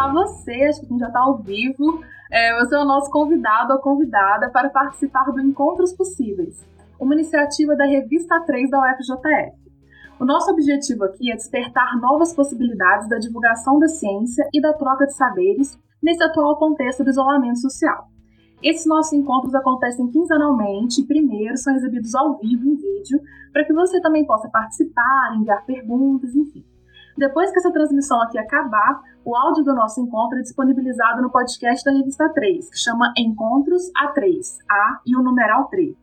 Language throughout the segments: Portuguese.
convidar você, acho que a gente já está ao vivo, é, você é o nosso convidado ou convidada para participar do Encontros Possíveis, uma iniciativa da Revista 3 da UFJF. O nosso objetivo aqui é despertar novas possibilidades da divulgação da ciência e da troca de saberes nesse atual contexto do isolamento social. Esses nossos encontros acontecem quinzenalmente primeiro são exibidos ao vivo em vídeo, para que você também possa participar, enviar perguntas, enfim. Depois que essa transmissão aqui acabar, o áudio do nosso encontro é disponibilizado no podcast da Revista 3, que chama Encontros A3, A e o numeral 3.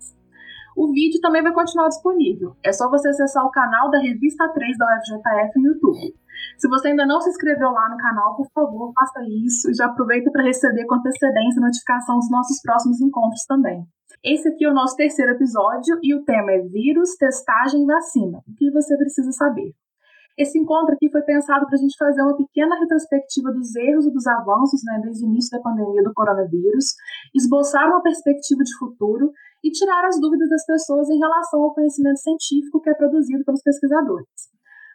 O vídeo também vai continuar disponível. É só você acessar o canal da Revista 3 da UFJF no YouTube. Se você ainda não se inscreveu lá no canal, por favor, faça isso e já aproveita para receber com antecedência a notificação dos nossos próximos encontros também. Esse aqui é o nosso terceiro episódio e o tema é vírus, testagem e vacina. O que você precisa saber? Esse encontro aqui foi pensado para a gente fazer uma pequena retrospectiva dos erros e dos avanços né, desde o início da pandemia do coronavírus, esboçar uma perspectiva de futuro e tirar as dúvidas das pessoas em relação ao conhecimento científico que é produzido pelos pesquisadores.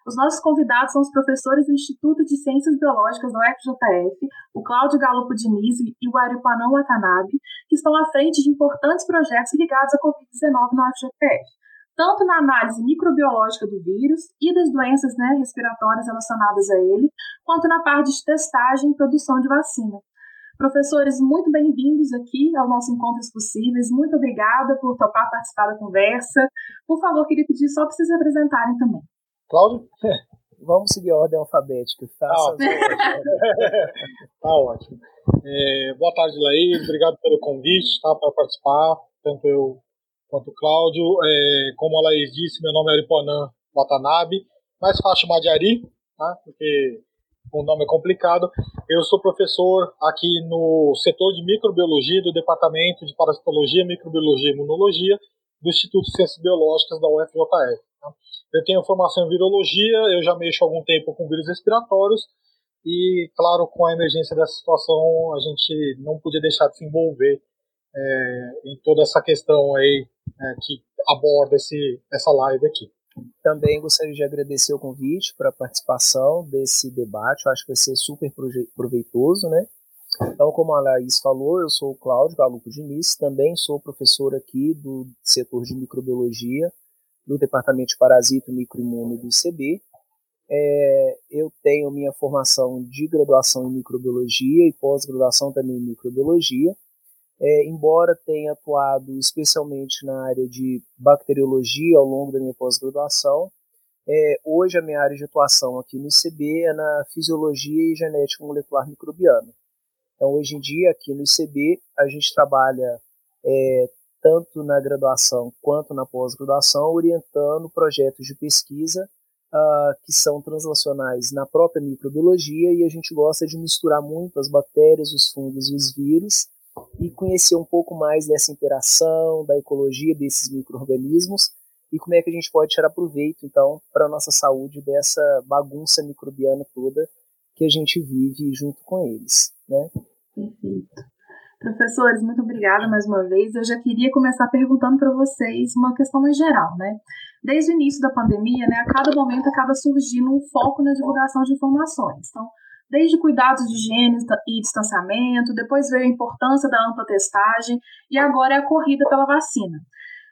Os nossos convidados são os professores do Instituto de Ciências Biológicas da UFJF, o Cláudio Galopo Diniz e o Aripanã Watanabe, que estão à frente de importantes projetos ligados à Covid-19 na UFJF, tanto na análise microbiológica do vírus e das doenças né, respiratórias relacionadas a ele, quanto na parte de testagem e produção de vacina. Professores, muito bem-vindos aqui ao nosso Encontros Possíveis. Muito obrigada por topar participar da conversa. Por favor, queria pedir só para vocês se apresentarem também. Cláudio? Vamos seguir a ordem alfabética. Faça ah, tá ótimo. É, boa tarde, Laís. Obrigado pelo convite tá, para participar, tanto eu quanto o Cláudio. É, como a Laís disse, meu nome é Ariponã Watanabe, mais fácil chamar de Ari, tá, porque o nome é complicado. Eu sou professor aqui no setor de microbiologia do Departamento de Parasitologia, Microbiologia e Imunologia do Instituto de Ciências Biológicas da UFJF. Tá? Eu tenho formação em virologia, eu já mexo há algum tempo com vírus respiratórios e, claro, com a emergência dessa situação, a gente não podia deixar de se envolver é, em toda essa questão aí é, que aborda esse, essa live aqui. Também gostaria de agradecer o convite para a participação desse debate, eu acho que vai ser super proveitoso, né? Então, como a Laís falou, eu sou o Cláudio Galupo Diniz, também sou professor aqui do setor de microbiologia do Departamento de Parasito e Microimuno do ICB. É, eu tenho minha formação de graduação em microbiologia e pós-graduação também em microbiologia. É, embora tenha atuado especialmente na área de bacteriologia ao longo da minha pós-graduação, é, hoje a minha área de atuação aqui no ICB é na fisiologia e genética molecular microbiana. Então, hoje em dia, aqui no ICB, a gente trabalha é, tanto na graduação quanto na pós-graduação, orientando projetos de pesquisa uh, que são translacionais na própria microbiologia e a gente gosta de misturar muito as bactérias, os fungos e os vírus e conhecer um pouco mais dessa interação, da ecologia desses micro-organismos e como é que a gente pode tirar proveito, então, para a nossa saúde dessa bagunça microbiana toda que a gente vive junto com eles, né? Perfeito. Professores, muito obrigada mais uma vez. Eu já queria começar perguntando para vocês uma questão mais geral, né? Desde o início da pandemia, né, a cada momento acaba surgindo um foco na divulgação de informações. Então, desde cuidados de higiene e distanciamento, depois veio a importância da ampla testagem e agora é a corrida pela vacina.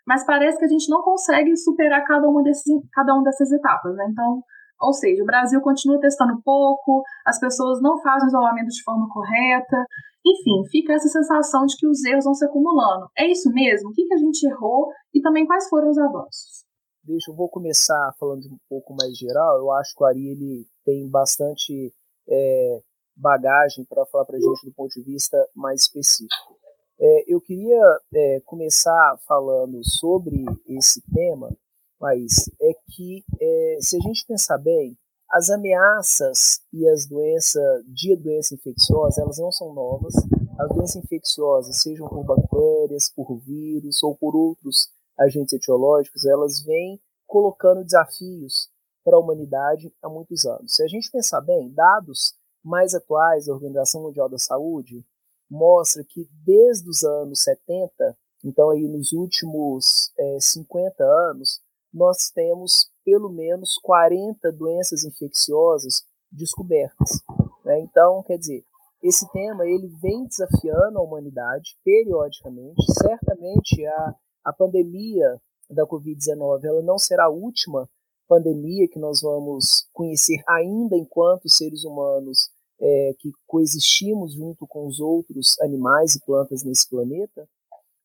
Mas parece que a gente não consegue superar cada uma, desses, cada uma dessas etapas, né? Então, ou seja, o Brasil continua testando pouco, as pessoas não fazem isolamento de forma correta, enfim, fica essa sensação de que os erros vão se acumulando. É isso mesmo? O que, que a gente errou e também quais foram os avanços? Deixa eu vou começar falando um pouco mais geral. Eu acho que o Ari ele tem bastante é, bagagem para falar para a gente do ponto de vista mais específico. É, eu queria é, começar falando sobre esse tema, mas é que é, se a gente pensar bem, as ameaças e as doenças de doença infecciosa, elas não são novas. As doenças infecciosas, sejam por bactérias, por vírus ou por outros agentes etiológicos, elas vêm colocando desafios para a humanidade há muitos anos. Se a gente pensar bem, dados mais atuais da Organização Mundial da Saúde mostra que desde os anos 70, então aí nos últimos é, eh, 50 anos, nós temos pelo menos 40 doenças infecciosas descobertas. Né? Então, quer dizer, esse tema ele vem desafiando a humanidade periodicamente. Certamente a, a pandemia da Covid-19 ela não será a última pandemia que nós vamos conhecer ainda enquanto seres humanos é, que coexistimos junto com os outros animais e plantas nesse planeta,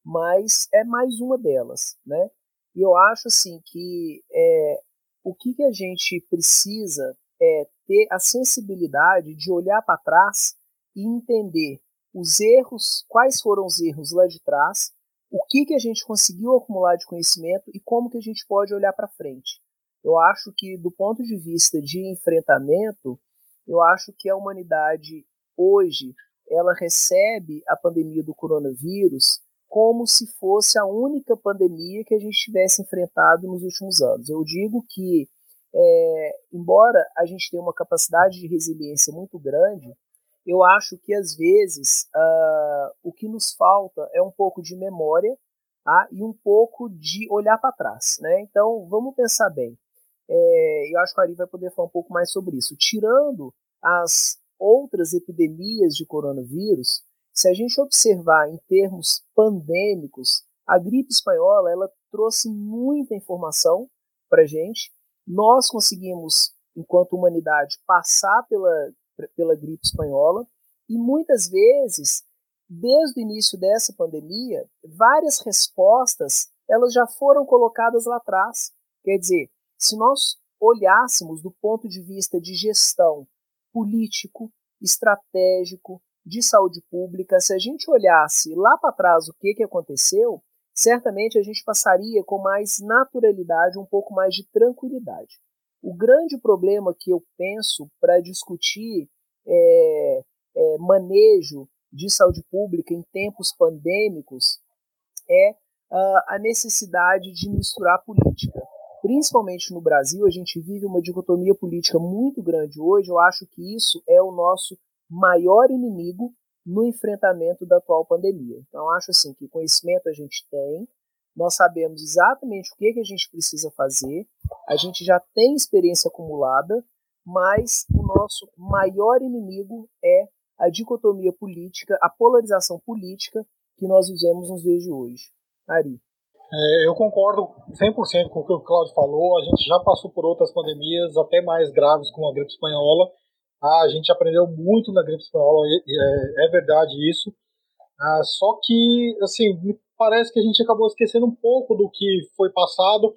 mas é mais uma delas, né? E eu acho assim que é, o que, que a gente precisa é ter a sensibilidade de olhar para trás e entender os erros, quais foram os erros lá de trás, o que, que a gente conseguiu acumular de conhecimento e como que a gente pode olhar para frente. Eu acho que, do ponto de vista de enfrentamento, eu acho que a humanidade hoje ela recebe a pandemia do coronavírus como se fosse a única pandemia que a gente tivesse enfrentado nos últimos anos. Eu digo que, é, embora a gente tenha uma capacidade de resiliência muito grande, eu acho que às vezes uh, o que nos falta é um pouco de memória tá? e um pouco de olhar para trás. Né? Então, vamos pensar bem. É, eu acho que a Ari vai poder falar um pouco mais sobre isso. Tirando as outras epidemias de coronavírus, se a gente observar em termos pandêmicos, a gripe espanhola ela trouxe muita informação para a gente. Nós conseguimos, enquanto humanidade, passar pela, pela gripe espanhola e muitas vezes, desde o início dessa pandemia, várias respostas elas já foram colocadas lá atrás. Quer dizer, se nós olhássemos do ponto de vista de gestão político, estratégico, de saúde pública, se a gente olhasse lá para trás o que, que aconteceu, certamente a gente passaria com mais naturalidade, um pouco mais de tranquilidade. O grande problema que eu penso para discutir é, é, manejo de saúde pública em tempos pandêmicos é uh, a necessidade de misturar política principalmente no Brasil, a gente vive uma dicotomia política muito grande hoje. Eu acho que isso é o nosso maior inimigo no enfrentamento da atual pandemia. Então, acho assim que conhecimento a gente tem, nós sabemos exatamente o que, que a gente precisa fazer, a gente já tem experiência acumulada, mas o nosso maior inimigo é a dicotomia política, a polarização política que nós vivemos nos dias de hoje. Ari. É, eu concordo 100% com o que o Claudio falou. A gente já passou por outras pandemias, até mais graves, como a gripe espanhola. Ah, a gente aprendeu muito na gripe espanhola, é, é verdade isso. Ah, só que, assim, parece que a gente acabou esquecendo um pouco do que foi passado.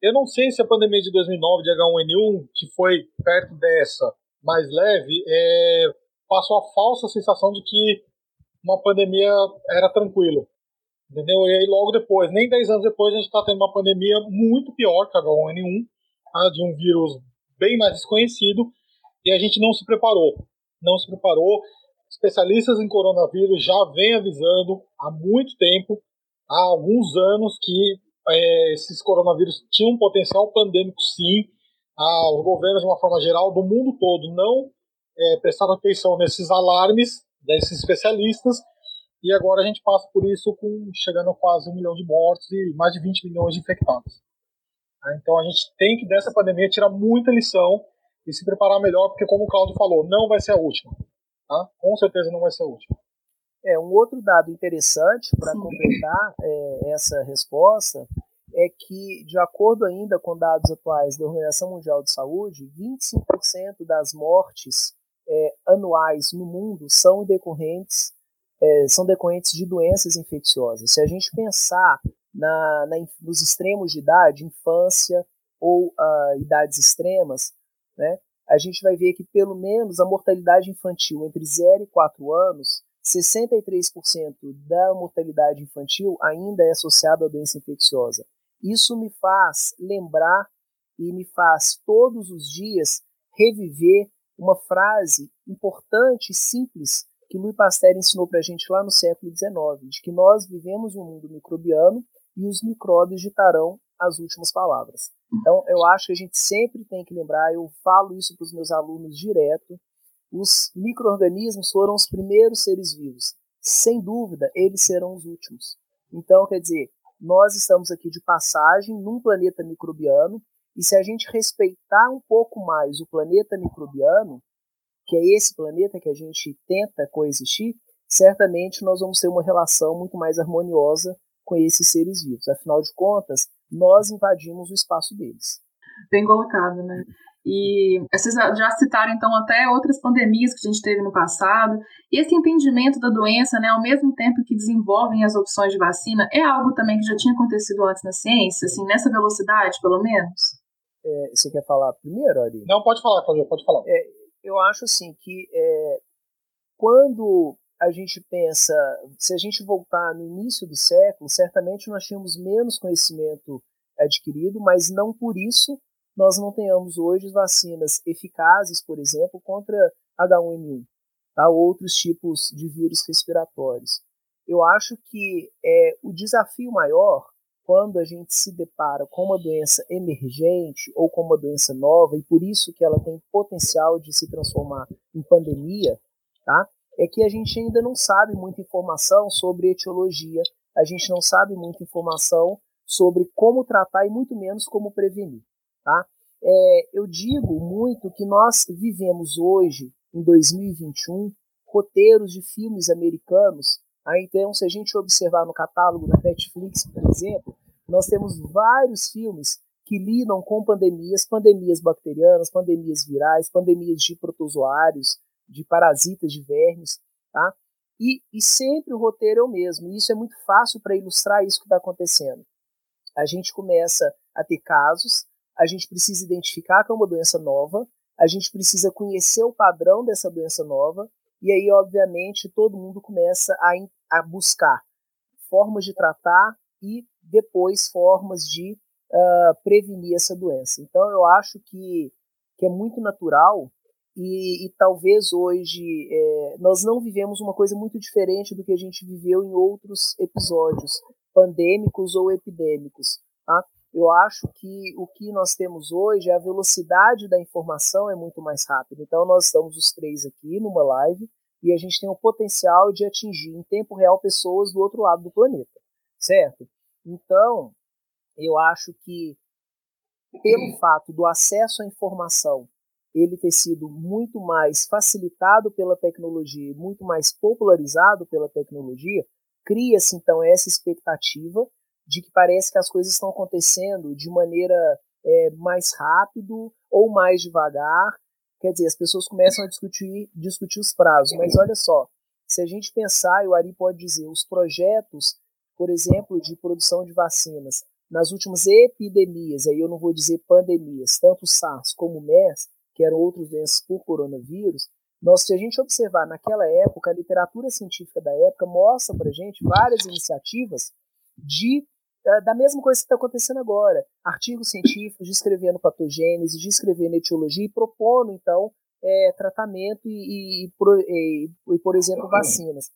Eu não sei se a pandemia de 2009 de H1N1, que foi perto dessa, mais leve, é, passou a falsa sensação de que uma pandemia era tranquilo. Entendeu? E aí logo depois, nem 10 anos depois, a gente está tendo uma pandemia muito pior que a H1N1, tá? de um vírus bem mais desconhecido, e a gente não se preparou. Não se preparou. Especialistas em coronavírus já vêm avisando há muito tempo, há alguns anos, que é, esses coronavírus tinham um potencial pandêmico sim. Ah, os governos, de uma forma geral, do mundo todo, não é, prestaram atenção nesses alarmes desses especialistas e agora a gente passa por isso com chegando a quase um milhão de mortos e mais de 20 milhões de infectados. Tá? Então a gente tem que dessa pandemia tirar muita lição e se preparar melhor, porque como o Claudio falou, não vai ser a última. Tá? Com certeza não vai ser a última. É, um outro dado interessante para completar é, essa resposta é que, de acordo ainda com dados atuais da Organização Mundial de Saúde, 25% das mortes é, anuais no mundo são decorrentes é, são decorrentes de doenças infecciosas. Se a gente pensar na, na, nos extremos de idade, infância ou uh, idades extremas, né, a gente vai ver que pelo menos a mortalidade infantil entre 0 e 4 anos, 63% da mortalidade infantil ainda é associada à doença infecciosa. Isso me faz lembrar e me faz todos os dias reviver uma frase importante e simples que Louis Pasteur ensinou para a gente lá no século XIX, de que nós vivemos um mundo microbiano e os micróbios ditarão as últimas palavras. Então, eu acho que a gente sempre tem que lembrar, eu falo isso para os meus alunos direto, os micro-organismos foram os primeiros seres vivos. Sem dúvida, eles serão os últimos. Então, quer dizer, nós estamos aqui de passagem num planeta microbiano, e se a gente respeitar um pouco mais o planeta microbiano, que é esse planeta que a gente tenta coexistir, certamente nós vamos ter uma relação muito mais harmoniosa com esses seres vivos. Afinal de contas, nós invadimos o espaço deles. Bem colocado, né? E vocês já citaram, então, até outras pandemias que a gente teve no passado. E esse entendimento da doença, né, ao mesmo tempo que desenvolvem as opções de vacina, é algo também que já tinha acontecido antes na ciência, assim, nessa velocidade, pelo menos? É, você quer falar primeiro, Ari? Não, pode falar, Claudio, pode falar. É, eu acho, assim, que é, quando a gente pensa, se a gente voltar no início do século, certamente nós tínhamos menos conhecimento adquirido, mas não por isso nós não tenhamos hoje vacinas eficazes, por exemplo, contra H1N1, tá? outros tipos de vírus respiratórios. Eu acho que é, o desafio maior, quando a gente se depara com uma doença emergente ou com uma doença nova, e por isso que ela tem potencial de se transformar em pandemia, tá? é que a gente ainda não sabe muita informação sobre etiologia, a gente não sabe muita informação sobre como tratar e muito menos como prevenir. Tá? É, eu digo muito que nós vivemos hoje, em 2021, roteiros de filmes americanos. Então, se a gente observar no catálogo da Netflix, por exemplo, nós temos vários filmes que lidam com pandemias, pandemias bacterianas, pandemias virais, pandemias de protozoários, de parasitas, de vermes, tá? E, e sempre o roteiro é o mesmo. E isso é muito fácil para ilustrar isso que está acontecendo. A gente começa a ter casos a gente precisa identificar que é uma doença nova, a gente precisa conhecer o padrão dessa doença nova, e aí, obviamente, todo mundo começa a, a buscar formas de tratar e depois formas de uh, prevenir essa doença. Então, eu acho que, que é muito natural e, e talvez hoje é, nós não vivemos uma coisa muito diferente do que a gente viveu em outros episódios pandêmicos ou epidêmicos. Tá? eu acho que o que nós temos hoje, a velocidade da informação é muito mais rápida. Então, nós estamos os três aqui numa live e a gente tem o potencial de atingir em tempo real pessoas do outro lado do planeta, certo? Então, eu acho que pelo fato do acesso à informação ele ter sido muito mais facilitado pela tecnologia, muito mais popularizado pela tecnologia, cria-se então essa expectativa de que parece que as coisas estão acontecendo de maneira é, mais rápido ou mais devagar. Quer dizer, as pessoas começam a discutir, discutir os prazos. Mas olha só, se a gente pensar, e o Ari pode dizer, os projetos, por exemplo, de produção de vacinas, nas últimas epidemias, aí eu não vou dizer pandemias, tanto SARS como MERS, que eram outros doenças por coronavírus, nós, se a gente observar naquela época, a literatura científica da época mostra para gente várias iniciativas de da mesma coisa que está acontecendo agora. Artigos científicos descrevendo patogênese, descrevendo etiologia e propondo, então, é, tratamento e, e, e, e, por exemplo, vacinas.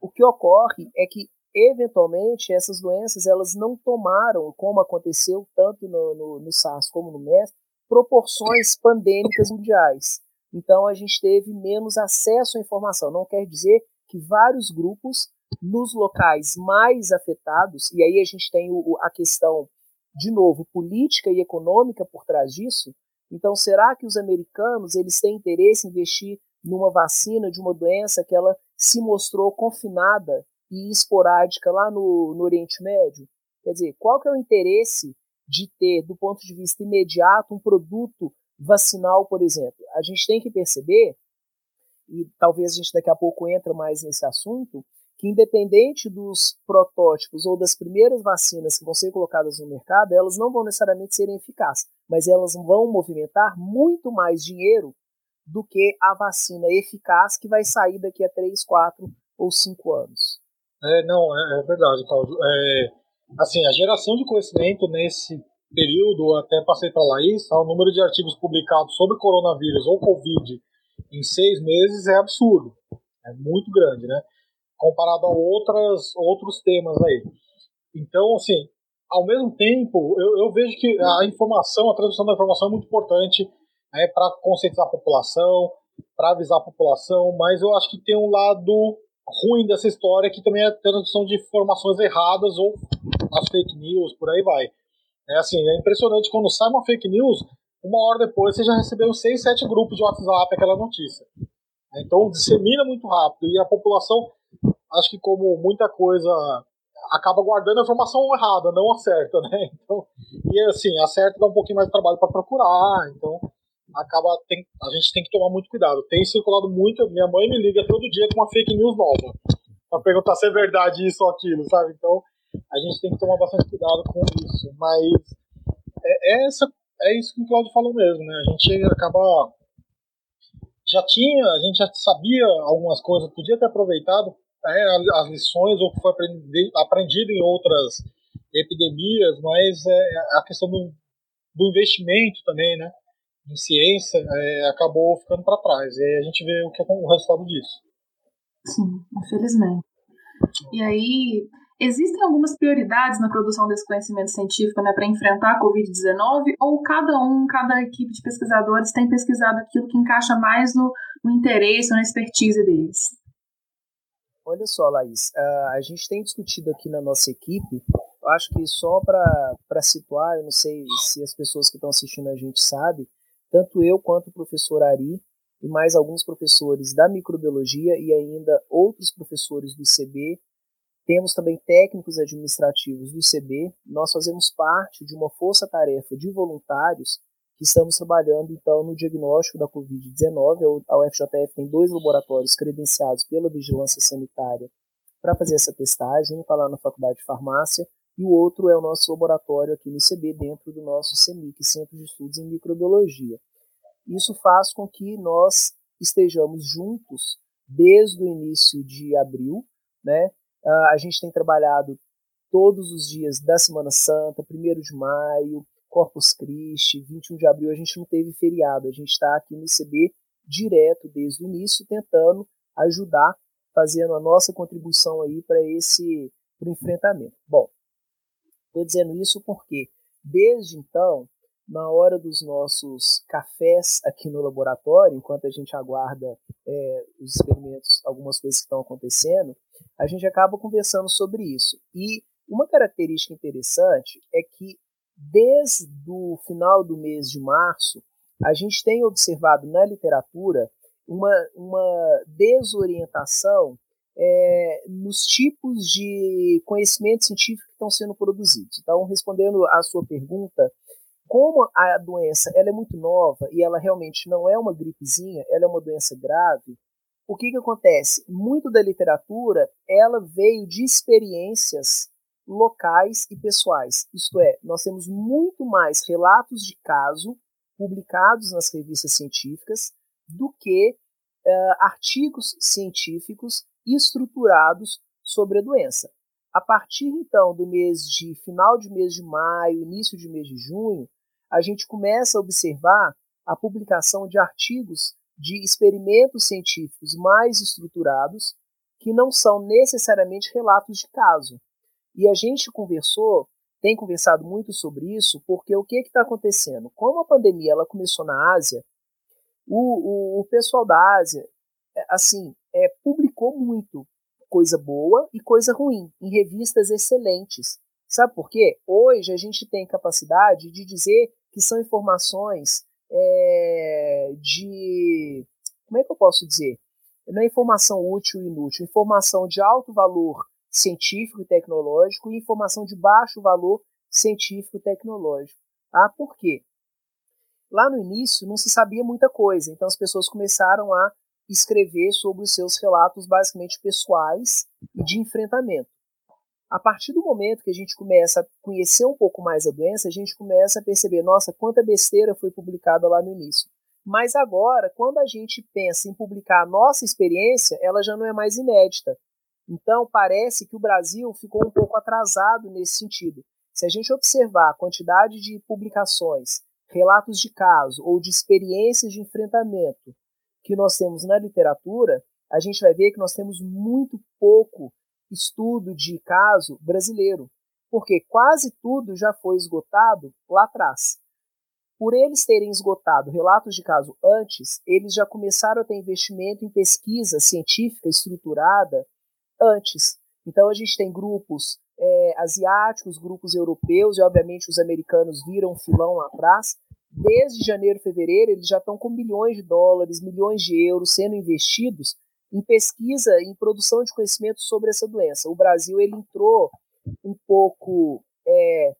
O que ocorre é que, eventualmente, essas doenças elas não tomaram, como aconteceu tanto no, no, no SARS como no MERS, proporções pandêmicas mundiais. Então, a gente teve menos acesso à informação. Não quer dizer que vários grupos nos locais mais afetados, e aí a gente tem o, a questão, de novo, política e econômica por trás disso. Então, será que os americanos eles têm interesse em investir numa vacina de uma doença que ela se mostrou confinada e esporádica lá no, no Oriente Médio? Quer dizer, qual que é o interesse de ter, do ponto de vista imediato, um produto vacinal, por exemplo? A gente tem que perceber, e talvez a gente daqui a pouco entra mais nesse assunto, que independente dos protótipos ou das primeiras vacinas que vão ser colocadas no mercado, elas não vão necessariamente serem eficazes, mas elas vão movimentar muito mais dinheiro do que a vacina eficaz que vai sair daqui a 3, 4 ou 5 anos. É, não, é, é verdade, Cláudio. É, assim, a geração de conhecimento nesse período, até passei para a Laís, tá, o número de artigos publicados sobre coronavírus ou Covid em seis meses é absurdo. É muito grande, né? Comparado a outras, outros temas aí. Então, assim, ao mesmo tempo, eu, eu vejo que a informação, a transmissão da informação é muito importante né, para conscientizar a população, para avisar a população, mas eu acho que tem um lado ruim dessa história que também é a transmissão de informações erradas ou as fake news, por aí vai. É assim, é impressionante quando sai uma fake news, uma hora depois você já recebeu seis, sete grupos de WhatsApp aquela notícia. Então dissemina muito rápido e a população, acho que como muita coisa, acaba guardando a informação errada, não a certa, né? Então, e assim, a certa dá um pouquinho mais de trabalho para procurar, então acaba tem, a gente tem que tomar muito cuidado. Tem circulado muito, minha mãe me liga todo dia com uma fake news nova para perguntar se é verdade isso ou aquilo, sabe? Então a gente tem que tomar bastante cuidado com isso. Mas é, é essa, é isso que o Claudio falou mesmo, né? A gente acaba já tinha, a gente já sabia algumas coisas, podia ter aproveitado né, as lições ou que foi aprendido em outras epidemias, mas é, a questão do, do investimento também, né? em ciência é, acabou ficando para trás. E aí a gente vê o que é o resultado disso. Sim, infelizmente. E aí, existem algumas prioridades na produção desse conhecimento científico né, para enfrentar a Covid-19? Ou cada um, cada equipe de pesquisadores tem pesquisado aquilo que encaixa mais no, no interesse, na expertise deles? Olha só, Laís, a gente tem discutido aqui na nossa equipe, acho que só para situar, eu não sei se as pessoas que estão assistindo a gente sabem, tanto eu quanto o professor Ari e mais alguns professores da microbiologia e ainda outros professores do ICB. Temos também técnicos administrativos do ICB. Nós fazemos parte de uma força-tarefa de voluntários que estamos trabalhando então no diagnóstico da Covid-19. A UFJF tem dois laboratórios credenciados pela Vigilância Sanitária para fazer essa testagem. Um está lá na Faculdade de Farmácia e o outro é o nosso laboratório aqui no ICB, dentro do nosso CEMIC, Centro de Estudos em Microbiologia. Isso faz com que nós estejamos juntos desde o início de abril, né? A gente tem trabalhado todos os dias da Semana Santa, 1 de maio, Corpus Christi, 21 de abril, a gente não teve feriado, a gente está aqui no ICB direto desde o início, tentando ajudar, fazendo a nossa contribuição aí para esse pro enfrentamento. Bom, Estou dizendo isso porque, desde então, na hora dos nossos cafés aqui no laboratório, enquanto a gente aguarda é, os experimentos, algumas coisas que estão acontecendo, a gente acaba conversando sobre isso. E uma característica interessante é que, desde o final do mês de março, a gente tem observado na literatura uma, uma desorientação é, nos tipos de conhecimento científico que estão sendo produzidos. Então, respondendo à sua pergunta, como a doença ela é muito nova e ela realmente não é uma gripezinha, ela é uma doença grave, o que, que acontece? Muito da literatura ela veio de experiências locais e pessoais. Isto é, nós temos muito mais relatos de caso publicados nas revistas científicas do que uh, artigos científicos estruturados sobre a doença. A partir então do mês de final de mês de maio, início de mês de junho, a gente começa a observar a publicação de artigos de experimentos científicos mais estruturados, que não são necessariamente relatos de caso. E a gente conversou, tem conversado muito sobre isso, porque o que está acontecendo? Como a pandemia ela começou na Ásia, o, o, o pessoal da Ásia, é, assim, é, publicou muito coisa boa e coisa ruim em revistas excelentes. Sabe por quê? Hoje a gente tem capacidade de dizer que são informações é, de. Como é que eu posso dizer? Não é informação útil e inútil, informação de alto valor científico e tecnológico e informação de baixo valor científico e tecnológico. Ah, por quê? Lá no início não se sabia muita coisa, então as pessoas começaram a escrever sobre os seus relatos basicamente pessoais e de enfrentamento. A partir do momento que a gente começa a conhecer um pouco mais a doença, a gente começa a perceber, nossa, quanta besteira foi publicada lá no início. Mas agora, quando a gente pensa em publicar a nossa experiência, ela já não é mais inédita. Então, parece que o Brasil ficou um pouco atrasado nesse sentido. Se a gente observar a quantidade de publicações, relatos de caso ou de experiências de enfrentamento que nós temos na literatura, a gente vai ver que nós temos muito pouco estudo de caso brasileiro, porque quase tudo já foi esgotado lá atrás. Por eles terem esgotado relatos de caso antes, eles já começaram a ter investimento em pesquisa científica estruturada antes. Então a gente tem grupos é, asiáticos, grupos europeus, e obviamente os americanos viram filão lá atrás, desde janeiro, fevereiro, eles já estão com milhões de dólares, milhões de euros sendo investidos em pesquisa, em produção de conhecimento sobre essa doença. O Brasil ele entrou um pouco é,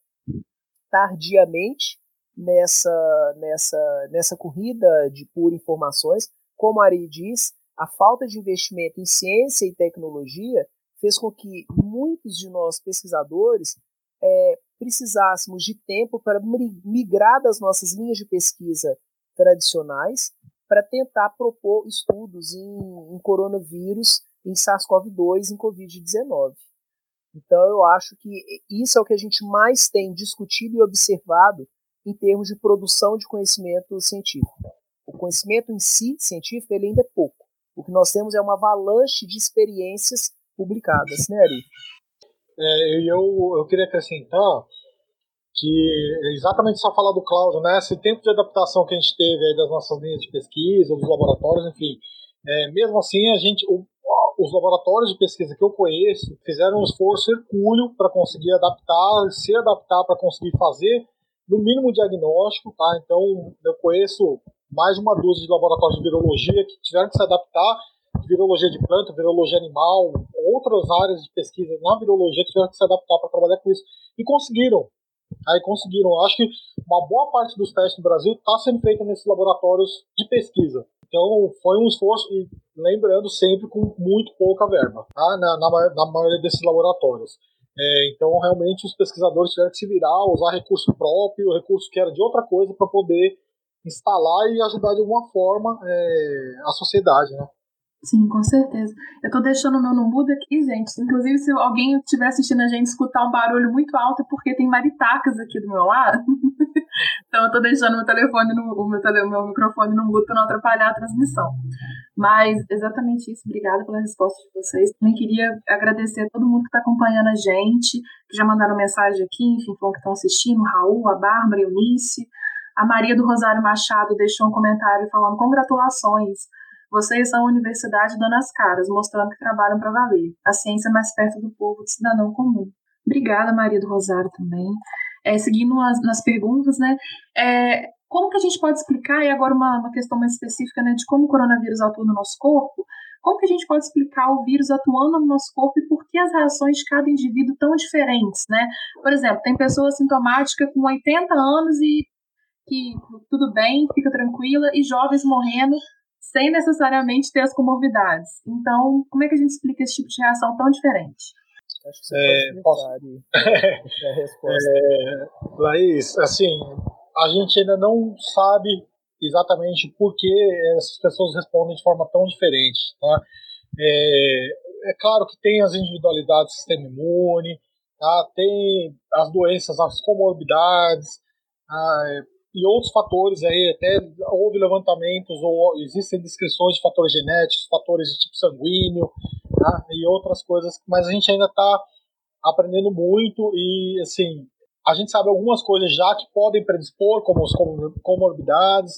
tardiamente nessa, nessa, nessa corrida de por informações. Como a Ari diz, a falta de investimento em ciência e tecnologia fez com que muitos de nós pesquisadores é, precisássemos de tempo para migrar das nossas linhas de pesquisa tradicionais para tentar propor estudos em, em coronavírus, em SARS-CoV-2, em Covid-19. Então, eu acho que isso é o que a gente mais tem discutido e observado em termos de produção de conhecimento científico. O conhecimento em si, científico, ele ainda é pouco. O que nós temos é uma avalanche de experiências publicadas, né, Ari? É, eu, eu queria acrescentar que é exatamente só falar do Cláudio, né? Esse tempo de adaptação que a gente teve aí das nossas linhas de pesquisa, dos laboratórios, enfim. É, mesmo assim, a gente, o, os laboratórios de pesquisa que eu conheço fizeram um esforço hercúleo para conseguir adaptar, se adaptar para conseguir fazer no mínimo diagnóstico, tá? Então, eu conheço mais uma dúzia de laboratórios de virologia que tiveram que se adaptar virologia de planta, virologia animal, outras áreas de pesquisa na virologia que tiveram que se adaptar para trabalhar com isso e conseguiram. Aí conseguiram. Acho que uma boa parte dos testes no Brasil está sendo feita nesses laboratórios de pesquisa. Então foi um esforço, e lembrando sempre com muito pouca verba, tá? na, na, na maioria desses laboratórios. É, então realmente os pesquisadores tiveram que se virar, usar recurso próprio, recurso que era de outra coisa para poder instalar e ajudar de alguma forma é, a sociedade, né? Sim, com certeza. Eu tô deixando o meu no mudo aqui, gente. Inclusive, se alguém estiver assistindo a gente escutar um barulho muito alto, é porque tem maritacas aqui do meu lado. então, eu tô deixando meu telefone no, o meu, tele, meu microfone no mudo para não atrapalhar a transmissão. Mas, exatamente isso. Obrigada pela resposta de vocês. Também queria agradecer a todo mundo que está acompanhando a gente, que já mandaram mensagem aqui, enfim, que estão assistindo. O Raul, a Bárbara, a Eunice. A Maria do Rosário Machado deixou um comentário falando congratulações vocês são a Universidade Donas Caras, mostrando que trabalham para valer. A ciência mais perto do povo, do cidadão comum. Obrigada, Maria do Rosário, também. É, seguindo as, nas perguntas, né? É, como que a gente pode explicar, e agora uma, uma questão mais específica, né, de como o coronavírus atua no nosso corpo, como que a gente pode explicar o vírus atuando no nosso corpo e por que as reações de cada indivíduo tão diferentes, né? Por exemplo, tem pessoa sintomática com 80 anos e que tudo bem, fica tranquila, e jovens morrendo sem necessariamente ter as comorbidades. Então, como é que a gente explica esse tipo de reação tão diferente? Acho que você é, posso... a resposta. É, Laís, assim, a gente ainda não sabe exatamente por que essas pessoas respondem de forma tão diferente. Tá? É, é claro que tem as individualidades do sistema imune, tá? tem as doenças, as comorbidades, tá? E outros fatores aí, até houve levantamentos ou existem descrições de fatores genéticos, fatores de tipo sanguíneo tá? e outras coisas, mas a gente ainda está aprendendo muito e assim a gente sabe algumas coisas já que podem predispor, como as comorbidades,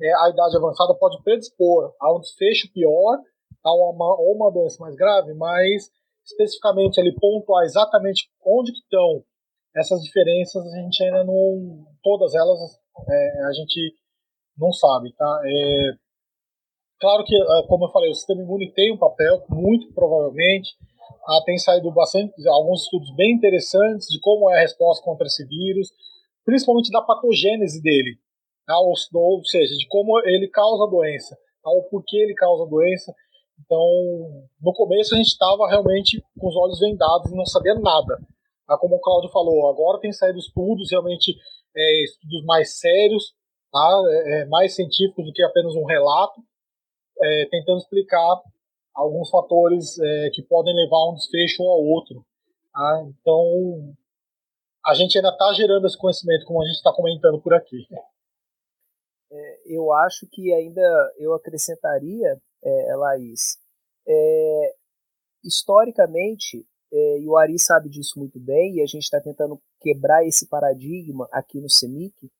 é, a idade avançada pode predispor a um desfecho pior, a uma, ou uma doença mais grave, mas especificamente ali pontuar exatamente onde que estão essas diferenças, a gente ainda não, todas elas é, a gente não sabe, tá? É, claro que, ah, como eu falei, o sistema imune tem um papel, muito provavelmente. Ah, tem saído bastante, alguns estudos bem interessantes de como é a resposta contra esse vírus, principalmente da patogênese dele, tá? ou, ou seja, de como ele causa a doença, tá? ou por que ele causa a doença. Então, no começo a gente estava realmente com os olhos vendados e não sabia nada. Ah, como o Claudio falou, agora tem saído estudos realmente é, estudos mais sérios, tá? É, é, mais científicos do que apenas um relato, é, tentando explicar alguns fatores é, que podem levar a um desfecho ou a outro. Tá? Então, a gente ainda está gerando esse conhecimento, como a gente está comentando por aqui. É, eu acho que ainda eu acrescentaria, é, Laís, historicamente, e o Ari sabe disso muito bem, e a gente está tentando quebrar esse paradigma aqui no CEMIC.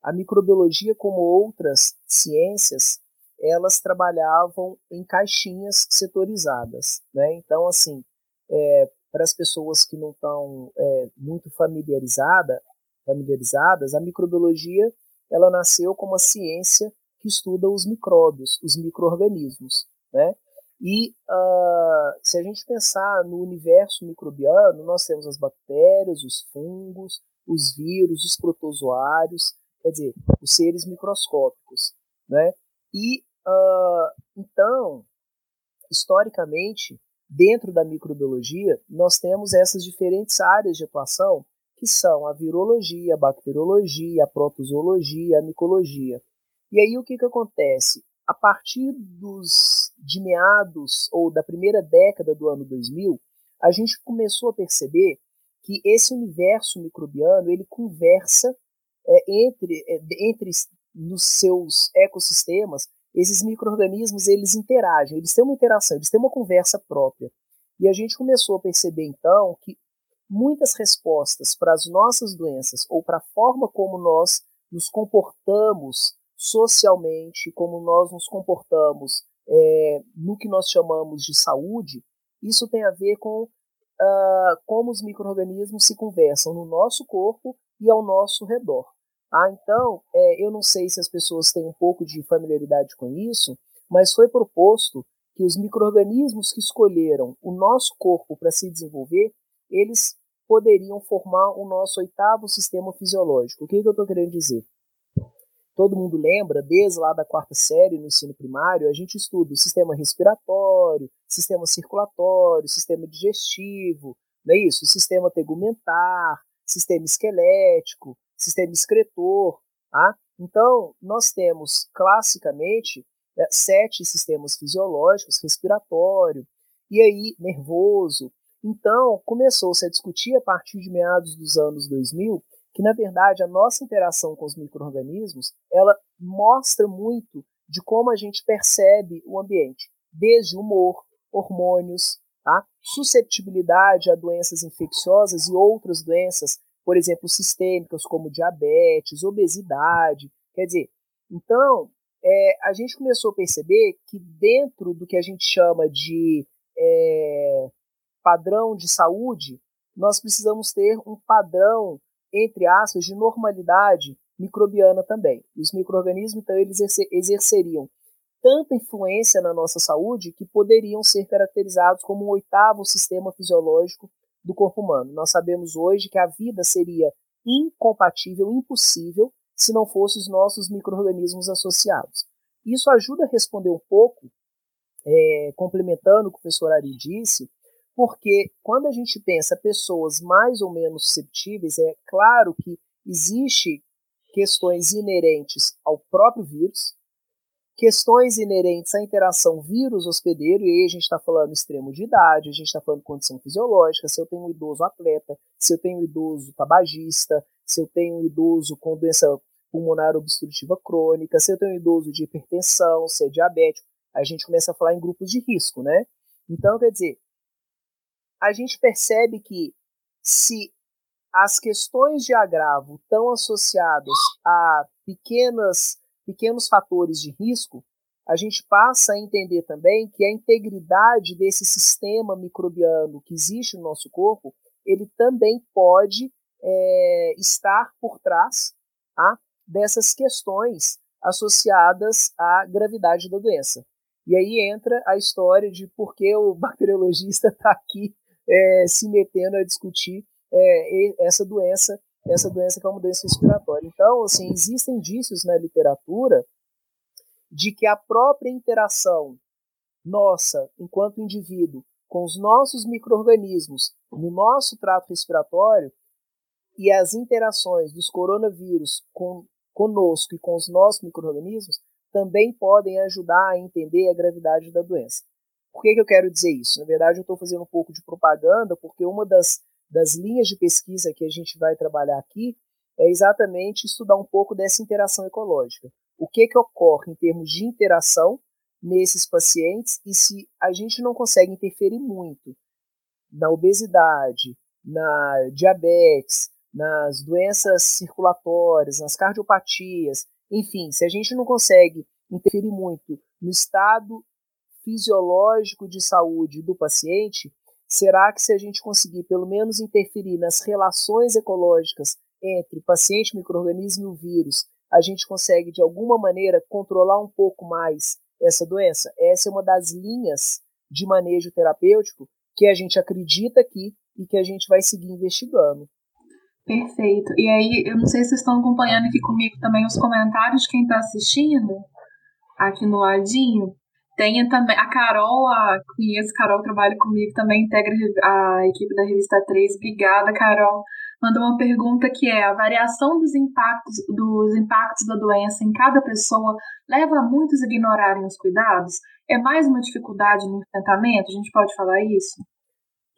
A microbiologia, como outras ciências, elas trabalhavam em caixinhas setorizadas. Né? Então, assim, é, para as pessoas que não estão é, muito familiarizada, familiarizadas, a microbiologia ela nasceu como uma ciência que estuda os micróbios, os microorganismos, né? E uh, se a gente pensar no universo microbiano, nós temos as bactérias, os fungos, os vírus, os protozoários, quer dizer, os seres microscópicos, né? E uh, então, historicamente, dentro da microbiologia, nós temos essas diferentes áreas de atuação que são a virologia, a bacteriologia, a protozoologia, a micologia. E aí o que, que acontece? A partir dos, de meados ou da primeira década do ano 2000, a gente começou a perceber que esse universo microbiano ele conversa é, entre, é, entre nos seus ecossistemas, esses micro-organismos eles interagem, eles têm uma interação, eles têm uma conversa própria. E a gente começou a perceber então que muitas respostas para as nossas doenças ou para a forma como nós nos comportamos socialmente, como nós nos comportamos é, no que nós chamamos de saúde, isso tem a ver com uh, como os micro-organismos se conversam no nosso corpo e ao nosso redor. Ah, então, é, eu não sei se as pessoas têm um pouco de familiaridade com isso, mas foi proposto que os micro-organismos que escolheram o nosso corpo para se desenvolver, eles poderiam formar o nosso oitavo sistema fisiológico. O que, que eu estou querendo dizer? Todo mundo lembra, desde lá da quarta série no ensino primário, a gente estuda o sistema respiratório, sistema circulatório, sistema digestivo, não é isso? O sistema tegumentar, sistema esquelético, sistema excretor. Tá? Então, nós temos classicamente né, sete sistemas fisiológicos, respiratório, e aí nervoso, então, começou-se a discutir a partir de meados dos anos 2000 que, na verdade, a nossa interação com os micro-organismos ela mostra muito de como a gente percebe o ambiente, desde humor, hormônios, tá? susceptibilidade a doenças infecciosas e outras doenças, por exemplo, sistêmicas, como diabetes, obesidade. Quer dizer, então, é, a gente começou a perceber que dentro do que a gente chama de é, padrão de saúde, nós precisamos ter um padrão, entre aspas, de normalidade microbiana também. Os micro-organismos, então, eles exerceriam tanta influência na nossa saúde que poderiam ser caracterizados como um oitavo sistema fisiológico do corpo humano. Nós sabemos hoje que a vida seria incompatível, impossível, se não fossem os nossos micro-organismos associados. Isso ajuda a responder um pouco, é, complementando o que o professor Ari disse, porque quando a gente pensa pessoas mais ou menos susceptíveis, é claro que existe questões inerentes ao próprio vírus, questões inerentes à interação vírus-hospedeiro, e aí a gente está falando extremo de idade, a gente está falando condição fisiológica, se eu tenho um idoso atleta, se eu tenho um idoso tabagista, se eu tenho um idoso com doença pulmonar obstrutiva crônica, se eu tenho um idoso de hipertensão, se é diabético, a gente começa a falar em grupos de risco, né? Então, quer dizer, a gente percebe que se as questões de agravo estão associadas a pequenas, pequenos fatores de risco, a gente passa a entender também que a integridade desse sistema microbiano que existe no nosso corpo, ele também pode é, estar por trás tá, dessas questões associadas à gravidade da doença. E aí entra a história de por que o bacteriologista está aqui é, se metendo a discutir é, essa doença, essa doença que é uma doença respiratória. Então, assim, existem indícios na literatura de que a própria interação nossa, enquanto indivíduo, com os nossos micro-organismos no nosso trato respiratório e as interações dos coronavírus com, conosco e com os nossos micro-organismos também podem ajudar a entender a gravidade da doença. Por que, que eu quero dizer isso? Na verdade, eu estou fazendo um pouco de propaganda, porque uma das, das linhas de pesquisa que a gente vai trabalhar aqui é exatamente estudar um pouco dessa interação ecológica. O que, que ocorre em termos de interação nesses pacientes e se a gente não consegue interferir muito na obesidade, na diabetes, nas doenças circulatórias, nas cardiopatias, enfim, se a gente não consegue interferir muito no estado fisiológico de saúde do paciente, será que se a gente conseguir pelo menos interferir nas relações ecológicas entre paciente, microorganismo e o vírus, a gente consegue de alguma maneira controlar um pouco mais essa doença. Essa é uma das linhas de manejo terapêutico que a gente acredita aqui e que a gente vai seguir investigando. Perfeito. E aí, eu não sei se vocês estão acompanhando aqui comigo também os comentários quem está assistindo, aqui no ladinho. Tem também a Carol, a conheço, Carol trabalha comigo, também integra a equipe da revista 3. Obrigada, Carol. Mandou uma pergunta que é: a variação dos impactos, dos impactos da doença em cada pessoa leva muitos a ignorarem os cuidados? É mais uma dificuldade no enfrentamento? A gente pode falar isso?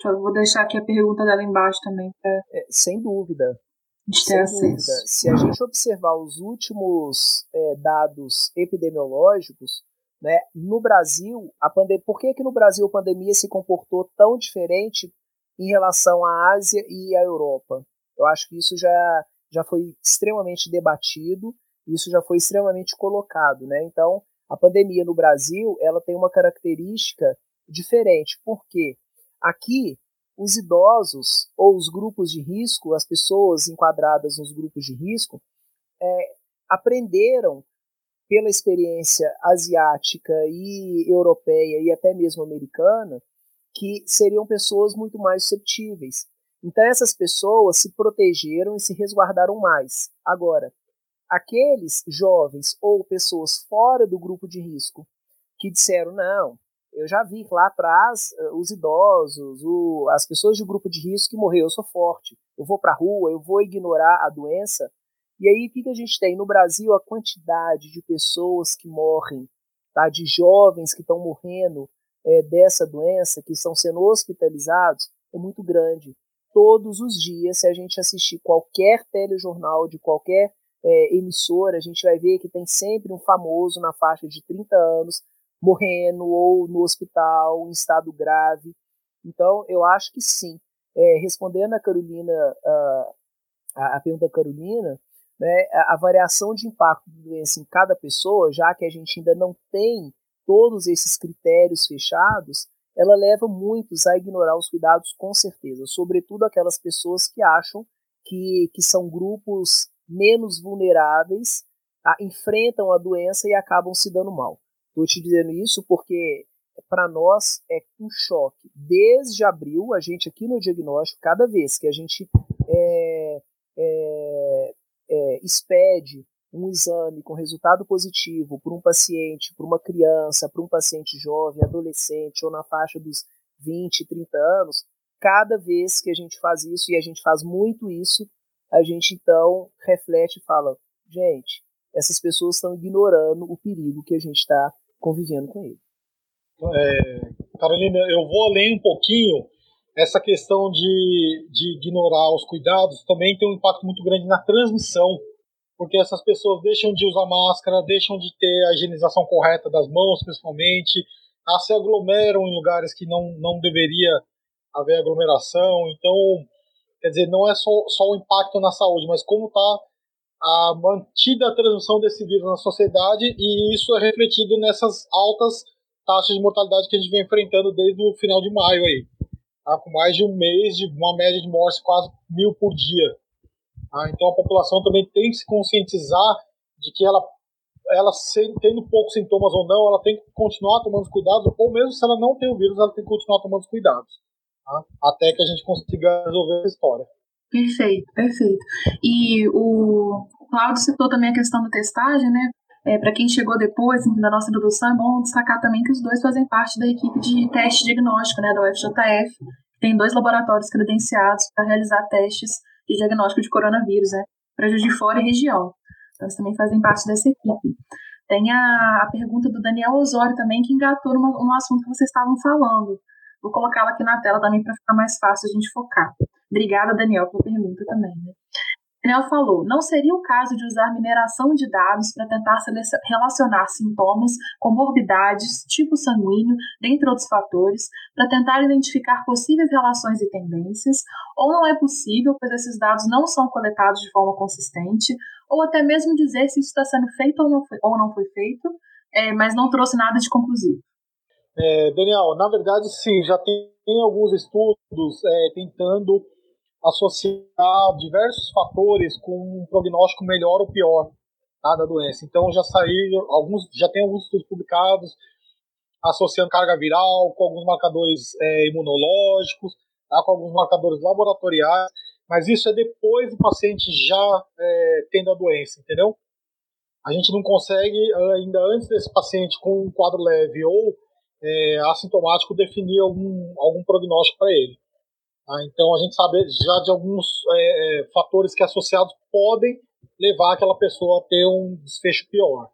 Eu vou deixar aqui a pergunta dela embaixo também. Pra... É, sem dúvida. Acesso. Dúvida. Se a gente observar os últimos é, dados epidemiológicos, né, no Brasil, a pandemia, por que, que no Brasil a pandemia se comportou tão diferente em relação à Ásia e à Europa? Eu acho que isso já, já foi extremamente debatido, isso já foi extremamente colocado. Né? Então, a pandemia no Brasil ela tem uma característica diferente. Por quê? Aqui, os idosos ou os grupos de risco, as pessoas enquadradas nos grupos de risco, é, aprenderam pela experiência asiática e europeia e até mesmo americana que seriam pessoas muito mais susceptíveis. Então essas pessoas se protegeram e se resguardaram mais. Agora, aqueles jovens ou pessoas fora do grupo de risco que disseram não, eu já vi lá atrás eh, os idosos, o, as pessoas de grupo de risco que morreu, eu sou forte, eu vou para a rua, eu vou ignorar a doença. E aí o que, que a gente tem? No Brasil, a quantidade de pessoas que morrem, tá? de jovens que estão morrendo é, dessa doença, que estão sendo hospitalizados, é muito grande. Todos os dias, se a gente assistir qualquer telejornal de qualquer é, emissora, a gente vai ver que tem sempre um famoso na faixa de 30 anos morrendo ou no hospital em estado grave. Então, eu acho que sim. É, respondendo a Carolina, a, a, pergunta da Carolina, né, a, variação de impacto da doença em cada pessoa, já que a gente ainda não tem todos esses critérios fechados, ela leva muitos a ignorar os cuidados com certeza, sobretudo aquelas pessoas que acham que, que são grupos menos vulneráveis, a, enfrentam a doença e acabam se dando mal. Estou te dizendo isso porque para nós é um choque. Desde abril, a gente aqui no diagnóstico, cada vez que a gente é, é, é, expede um exame com resultado positivo para um paciente, para uma criança, para um paciente jovem, adolescente ou na faixa dos 20, 30 anos, cada vez que a gente faz isso, e a gente faz muito isso, a gente então reflete e fala: gente, essas pessoas estão ignorando o perigo que a gente está convivendo com ele. É, Carolina, eu vou além um pouquinho. Essa questão de, de ignorar os cuidados também tem um impacto muito grande na transmissão, porque essas pessoas deixam de usar máscara, deixam de ter a higienização correta das mãos, principalmente, se aglomeram em lugares que não, não deveria haver aglomeração. Então, quer dizer, não é só, só o impacto na saúde, mas como está a mantida a transmissão desse vírus na sociedade e isso é refletido nessas altas taxas de mortalidade que a gente vem enfrentando desde o final de maio aí, tá? com mais de um mês de uma média de mortes quase mil por dia. Tá? Então a população também tem que se conscientizar de que ela, ela tendo poucos sintomas ou não, ela tem que continuar tomando os cuidados, ou mesmo se ela não tem o vírus, ela tem que continuar tomando os cuidados, tá? até que a gente consiga resolver essa história. Perfeito, perfeito. E o Cláudio citou também a questão da testagem, né? É, Para quem chegou depois da nossa introdução, é bom destacar também que os dois fazem parte da equipe de teste diagnóstico né, da UFJF, tem dois laboratórios credenciados para realizar testes de diagnóstico de coronavírus, né, para Juiz de Fora e região. Então, eles também fazem parte dessa equipe. Tem a, a pergunta do Daniel Osório também, que engatou numa, num assunto que vocês estavam falando. Vou colocá-la aqui na tela também para ficar mais fácil a gente focar. Obrigada, Daniel, pela pergunta também. Né? Daniel falou: não seria o caso de usar mineração de dados para tentar relacionar sintomas, comorbidades, tipo sanguíneo, dentre outros fatores, para tentar identificar possíveis relações e tendências, ou não é possível, pois esses dados não são coletados de forma consistente, ou até mesmo dizer se isso está sendo feito ou não foi, ou não foi feito, é, mas não trouxe nada de conclusivo. É, Daniel, na verdade, sim, já tem, tem alguns estudos é, tentando associar diversos fatores com um prognóstico melhor ou pior. tá, da doença. Então já saíram, alguns, já tem alguns estudos publicados associando carga viral com alguns marcadores é, imunológicos, tá, com alguns marcadores laboratoriais, mas isso é depois do paciente já é, tendo a doença, entendeu? A gente não consegue, ainda antes desse paciente com um quadro leve ou é, assintomático, definir algum, algum prognóstico para ele. Tá? Então a gente sabe já de alguns é, é, fatores que associados podem levar aquela pessoa a ter um desfecho pior.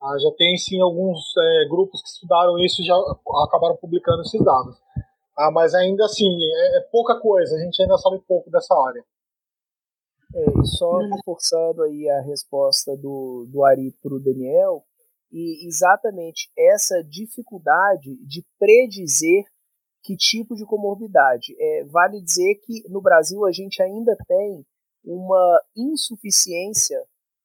Tá? Já tem sim alguns é, grupos que estudaram isso e já acabaram publicando esses dados. Tá? Mas ainda assim, é, é, pouca coisa, a gente ainda sabe pouco dessa área. É, e só reforçando aí a resposta do, do Ari para o Daniel, e exatamente essa dificuldade de predizer que tipo de comorbidade. É, vale dizer que no Brasil a gente ainda tem uma insuficiência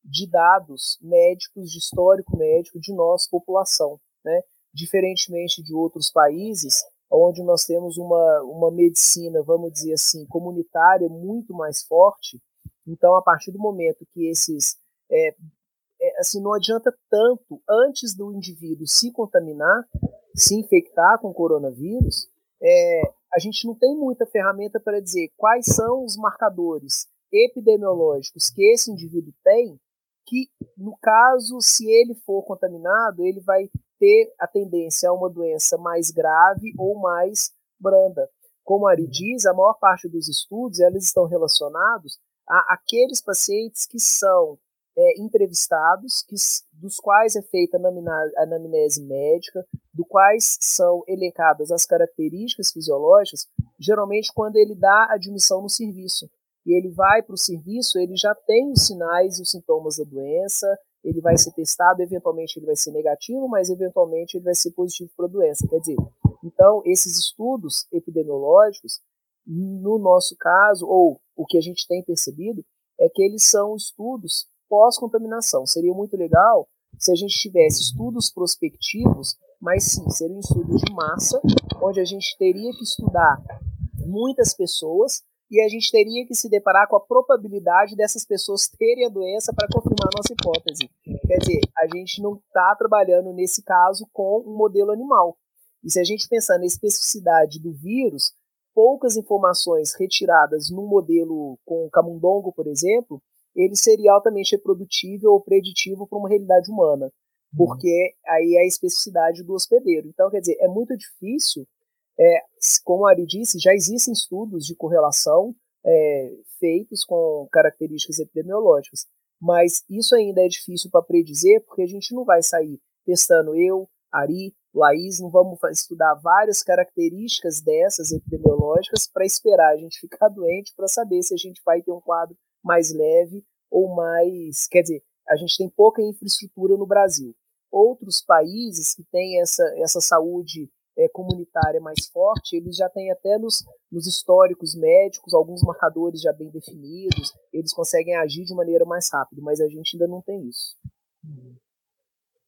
de dados médicos, de histórico médico de nossa população, né? Diferentemente de outros países, onde nós temos uma, uma medicina, vamos dizer assim, comunitária muito mais forte. Então, a partir do momento que esses é, é, assim, não adianta tanto antes do indivíduo se contaminar, se infectar com coronavírus, é, a gente não tem muita ferramenta para dizer quais são os marcadores epidemiológicos que esse indivíduo tem, que no caso, se ele for contaminado, ele vai ter a tendência a uma doença mais grave ou mais branda. Como a Ari diz, a maior parte dos estudos eles estão relacionados a aqueles pacientes que são é, entrevistados, que, dos quais é feita a anamnese médica, do quais são elencadas as características fisiológicas, geralmente quando ele dá admissão no serviço. E ele vai para o serviço, ele já tem os sinais e os sintomas da doença, ele vai ser testado, eventualmente ele vai ser negativo, mas eventualmente ele vai ser positivo para a doença. Quer dizer, então esses estudos epidemiológicos, no nosso caso, ou o que a gente tem percebido, é que eles são estudos pós-contaminação. Seria muito legal se a gente tivesse estudos prospectivos, mas sim, seria um estudo de massa, onde a gente teria que estudar muitas pessoas e a gente teria que se deparar com a probabilidade dessas pessoas terem a doença para confirmar a nossa hipótese. Quer dizer, a gente não está trabalhando nesse caso com um modelo animal. E se a gente pensar na especificidade do vírus, poucas informações retiradas num modelo com camundongo, por exemplo, ele seria altamente reprodutível ou preditivo para uma realidade humana, uhum. porque aí é a especificidade do hospedeiro. Então, quer dizer, é muito difícil, é, como a Ari disse, já existem estudos de correlação é, feitos com características epidemiológicas, mas isso ainda é difícil para predizer, porque a gente não vai sair testando eu, Ari, Laís, não vamos estudar várias características dessas epidemiológicas para esperar a gente ficar doente para saber se a gente vai ter um quadro mais leve ou mais. Quer dizer, a gente tem pouca infraestrutura no Brasil. Outros países que têm essa, essa saúde é, comunitária mais forte, eles já têm até nos, nos históricos médicos alguns marcadores já bem definidos, eles conseguem agir de maneira mais rápida, mas a gente ainda não tem isso.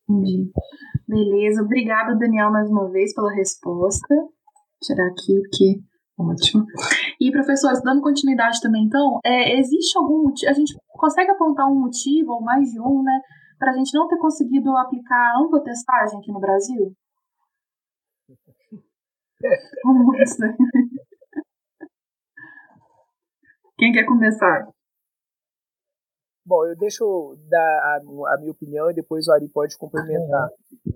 Entendi. Beleza, obrigada, Daniel, mais uma vez pela resposta. Vou tirar aqui, porque Ótimo. E, professores, dando continuidade também, então, é, existe algum motivo, a gente consegue apontar um motivo, ou mais de um, né, para a gente não ter conseguido aplicar a ampla testagem aqui no Brasil? Como isso? Quem quer começar? Bom, eu deixo dar a, a, minha opinião e depois o Ari pode complementar.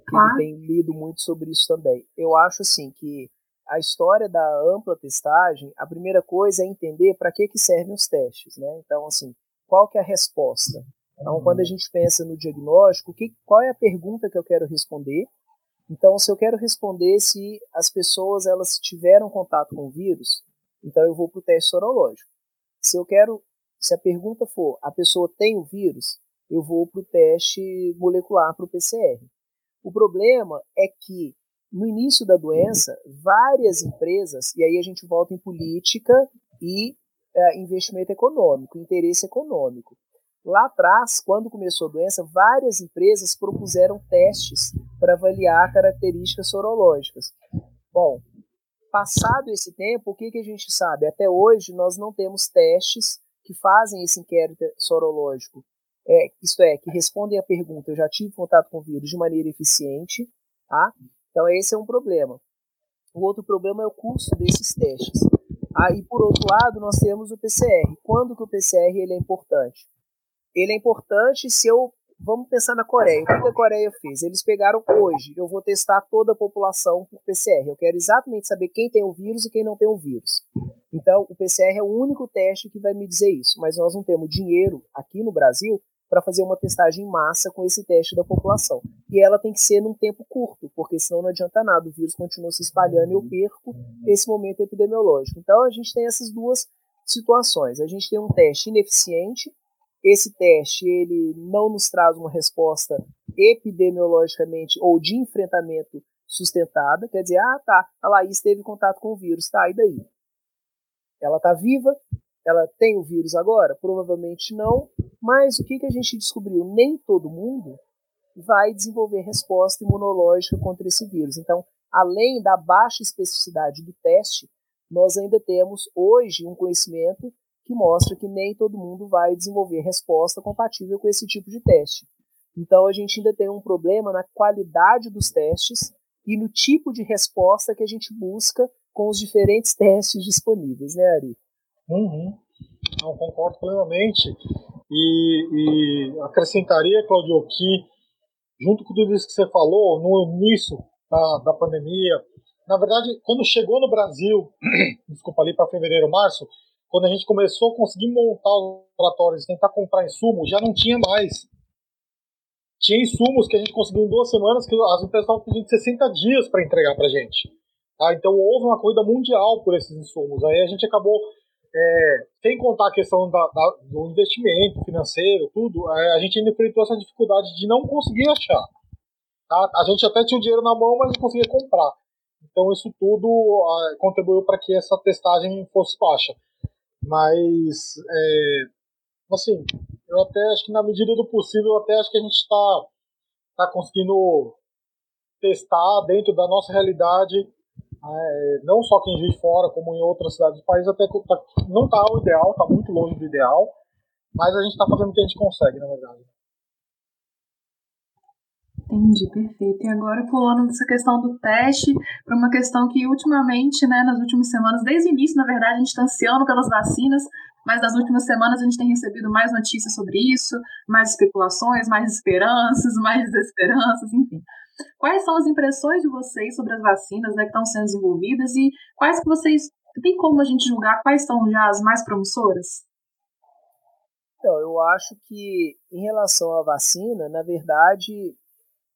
Claro. Ele tem lido muito sobre isso também. Eu acho assim que a história da ampla testagem, a primeira coisa é entender para que, que servem os testes. Né? Então, assim, qual que é a resposta? Então, quando a gente pensa no diagnóstico, que, qual é a pergunta que eu quero responder? Então, se eu quero responder se as pessoas elas tiveram contato com o vírus, então eu vou para o teste sorológico. Se eu quero, se a pergunta for a pessoa tem o vírus, eu vou para o teste molecular, para o PCR. O problema é que no início da doença, várias empresas, e aí a gente volta em política e é, investimento econômico, interesse econômico. Lá atrás, quando começou a doença, várias empresas propuseram testes para avaliar características sorológicas. Bom, passado esse tempo, o que, que a gente sabe? Até hoje, nós não temos testes que fazem esse inquérito sorológico é, isto é, que respondem à pergunta eu já tive contato com o vírus de maneira eficiente, tá? Então esse é um problema. O outro problema é o custo desses testes. Aí, ah, por outro lado, nós temos o PCR. Quando que o PCR ele é importante? Ele é importante se eu Vamos pensar na Coreia. O que a Coreia fez? Eles pegaram hoje, eu vou testar toda a população por PCR. Eu quero exatamente saber quem tem o vírus e quem não tem o vírus. Então, o PCR é o único teste que vai me dizer isso. Mas nós não temos dinheiro aqui no Brasil para fazer uma testagem em massa com esse teste da população. E ela tem que ser num tempo curto, porque senão não adianta nada. O vírus continua se espalhando e eu perco esse momento epidemiológico. Então, a gente tem essas duas situações. A gente tem um teste ineficiente esse teste ele não nos traz uma resposta epidemiologicamente ou de enfrentamento sustentada, quer dizer, ah, tá, a Laís teve contato com o vírus, tá, e daí? Ela tá viva? Ela tem o vírus agora? Provavelmente não, mas o que, que a gente descobriu? Nem todo mundo vai desenvolver resposta imunológica contra esse vírus. Então, além da baixa especificidade do teste, nós ainda temos hoje um conhecimento que mostra que nem todo mundo vai desenvolver resposta compatível com esse tipo de teste. Então a gente ainda tem um problema na qualidade dos testes e no tipo de resposta que a gente busca com os diferentes testes disponíveis, né, Ari? Uhum. Não, concordo plenamente. E, e acrescentaria, Claudio, que junto com tudo isso que você falou, no início da, da pandemia, na verdade, quando chegou no Brasil, desculpa, ali para fevereiro, março, quando a gente começou a conseguir montar os laboratórios e tentar comprar insumos, já não tinha mais. Tinha insumos que a gente conseguiu em duas semanas, que as empresas estavam pedindo 60 dias para entregar para a gente. Tá? Então houve uma corrida mundial por esses insumos. Aí a gente acabou, é, sem contar a questão da, da, do investimento financeiro, tudo, é, a gente ainda enfrentou essa dificuldade de não conseguir achar. Tá? A gente até tinha o dinheiro na mão, mas não conseguia comprar. Então isso tudo é, contribuiu para que essa testagem fosse baixa. Mas, é, assim, eu até acho que na medida do possível, até acho que a gente está tá conseguindo testar dentro da nossa realidade, é, não só quem vive fora, como em outras cidades do país, até tá, não está o ideal, está muito longe do ideal, mas a gente está fazendo o que a gente consegue, na verdade. Entendi, perfeito. E agora pulando dessa questão do teste para uma questão que ultimamente, né, nas últimas semanas, desde o início, na verdade, a gente está ansiando pelas vacinas, mas nas últimas semanas a gente tem recebido mais notícias sobre isso, mais especulações, mais esperanças, mais desesperanças, enfim. Quais são as impressões de vocês sobre as vacinas né, que estão sendo desenvolvidas e quais que vocês tem como a gente julgar quais são já as mais promissoras? Então, eu acho que em relação à vacina, na verdade,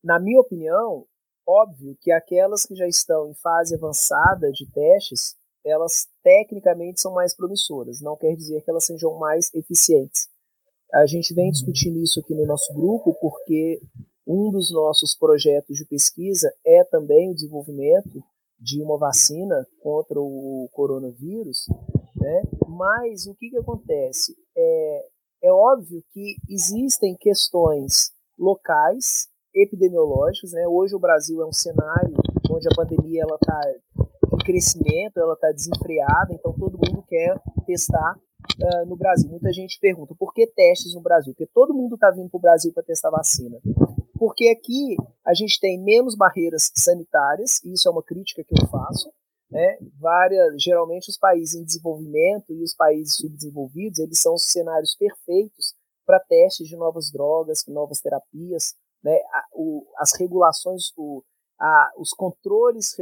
na minha opinião, óbvio que aquelas que já estão em fase avançada de testes, elas tecnicamente são mais promissoras, não quer dizer que elas sejam mais eficientes. A gente vem discutindo isso aqui no nosso grupo porque um dos nossos projetos de pesquisa é também o desenvolvimento de uma vacina contra o coronavírus, né? Mas o que, que acontece? É, é óbvio que existem questões locais epidemiológicos. Né? Hoje o Brasil é um cenário onde a pandemia está crescimento, ela está desenfreada, então todo mundo quer testar uh, no Brasil. Muita gente pergunta por que testes no Brasil? Porque todo mundo está vindo para o Brasil para testar vacina. Porque aqui a gente tem menos barreiras sanitárias, e isso é uma crítica que eu faço. Né? Várias, geralmente os países em desenvolvimento e os países subdesenvolvidos, eles são os cenários perfeitos para testes de novas drogas, novas terapias, né, as regulações, o, a, os controles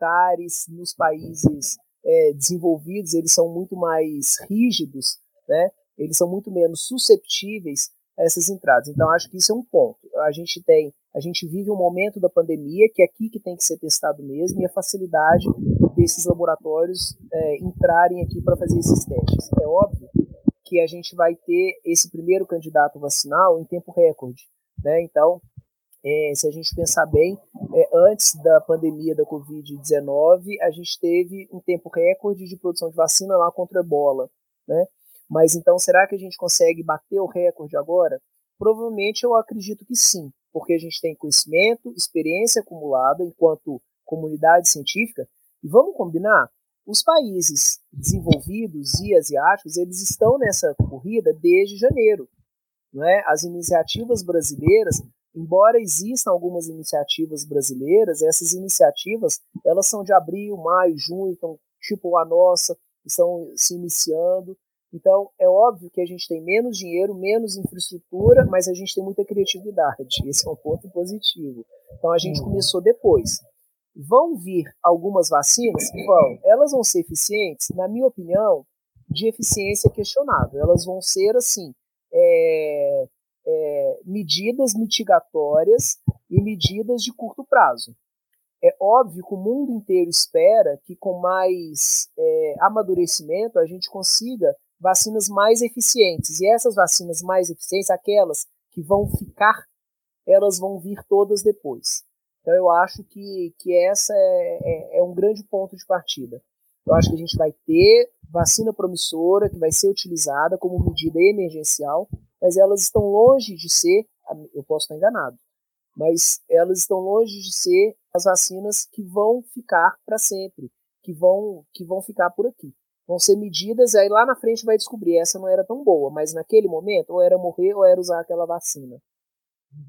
regulamentares nos países é, desenvolvidos, eles são muito mais rígidos, né, eles são muito menos susceptíveis a essas entradas. Então, acho que isso é um ponto. A gente tem, a gente vive um momento da pandemia que é aqui que tem que ser testado mesmo e a facilidade desses laboratórios é, entrarem aqui para fazer esses testes. É óbvio que a gente vai ter esse primeiro candidato vacinal em tempo recorde. Né? Então, é, se a gente pensar bem, é, antes da pandemia da Covid-19, a gente teve um tempo recorde de produção de vacina lá contra a ebola. Né? Mas então, será que a gente consegue bater o recorde agora? Provavelmente eu acredito que sim, porque a gente tem conhecimento, experiência acumulada enquanto comunidade científica. E vamos combinar? Os países desenvolvidos e asiáticos, eles estão nessa corrida desde janeiro. Não é? As iniciativas brasileiras, embora existam algumas iniciativas brasileiras, essas iniciativas elas são de abril, maio, junho, então tipo a nossa, estão se iniciando. Então, é óbvio que a gente tem menos dinheiro, menos infraestrutura, mas a gente tem muita criatividade. Esse é um ponto positivo. Então, a gente uhum. começou depois. Vão vir algumas vacinas? Vão. Elas vão ser eficientes? Na minha opinião, de eficiência questionável. Elas vão ser, assim, é, é, medidas mitigatórias e medidas de curto prazo. É óbvio que o mundo inteiro espera que, com mais é, amadurecimento, a gente consiga vacinas mais eficientes. E essas vacinas mais eficientes, aquelas que vão ficar, elas vão vir todas depois. Então eu acho que, que essa é, é, é um grande ponto de partida. Eu acho que a gente vai ter vacina promissora que vai ser utilizada como medida emergencial, mas elas estão longe de ser, eu posso estar enganado, mas elas estão longe de ser as vacinas que vão ficar para sempre, que vão, que vão ficar por aqui. Vão ser medidas, aí lá na frente vai descobrir, essa não era tão boa, mas naquele momento, ou era morrer ou era usar aquela vacina.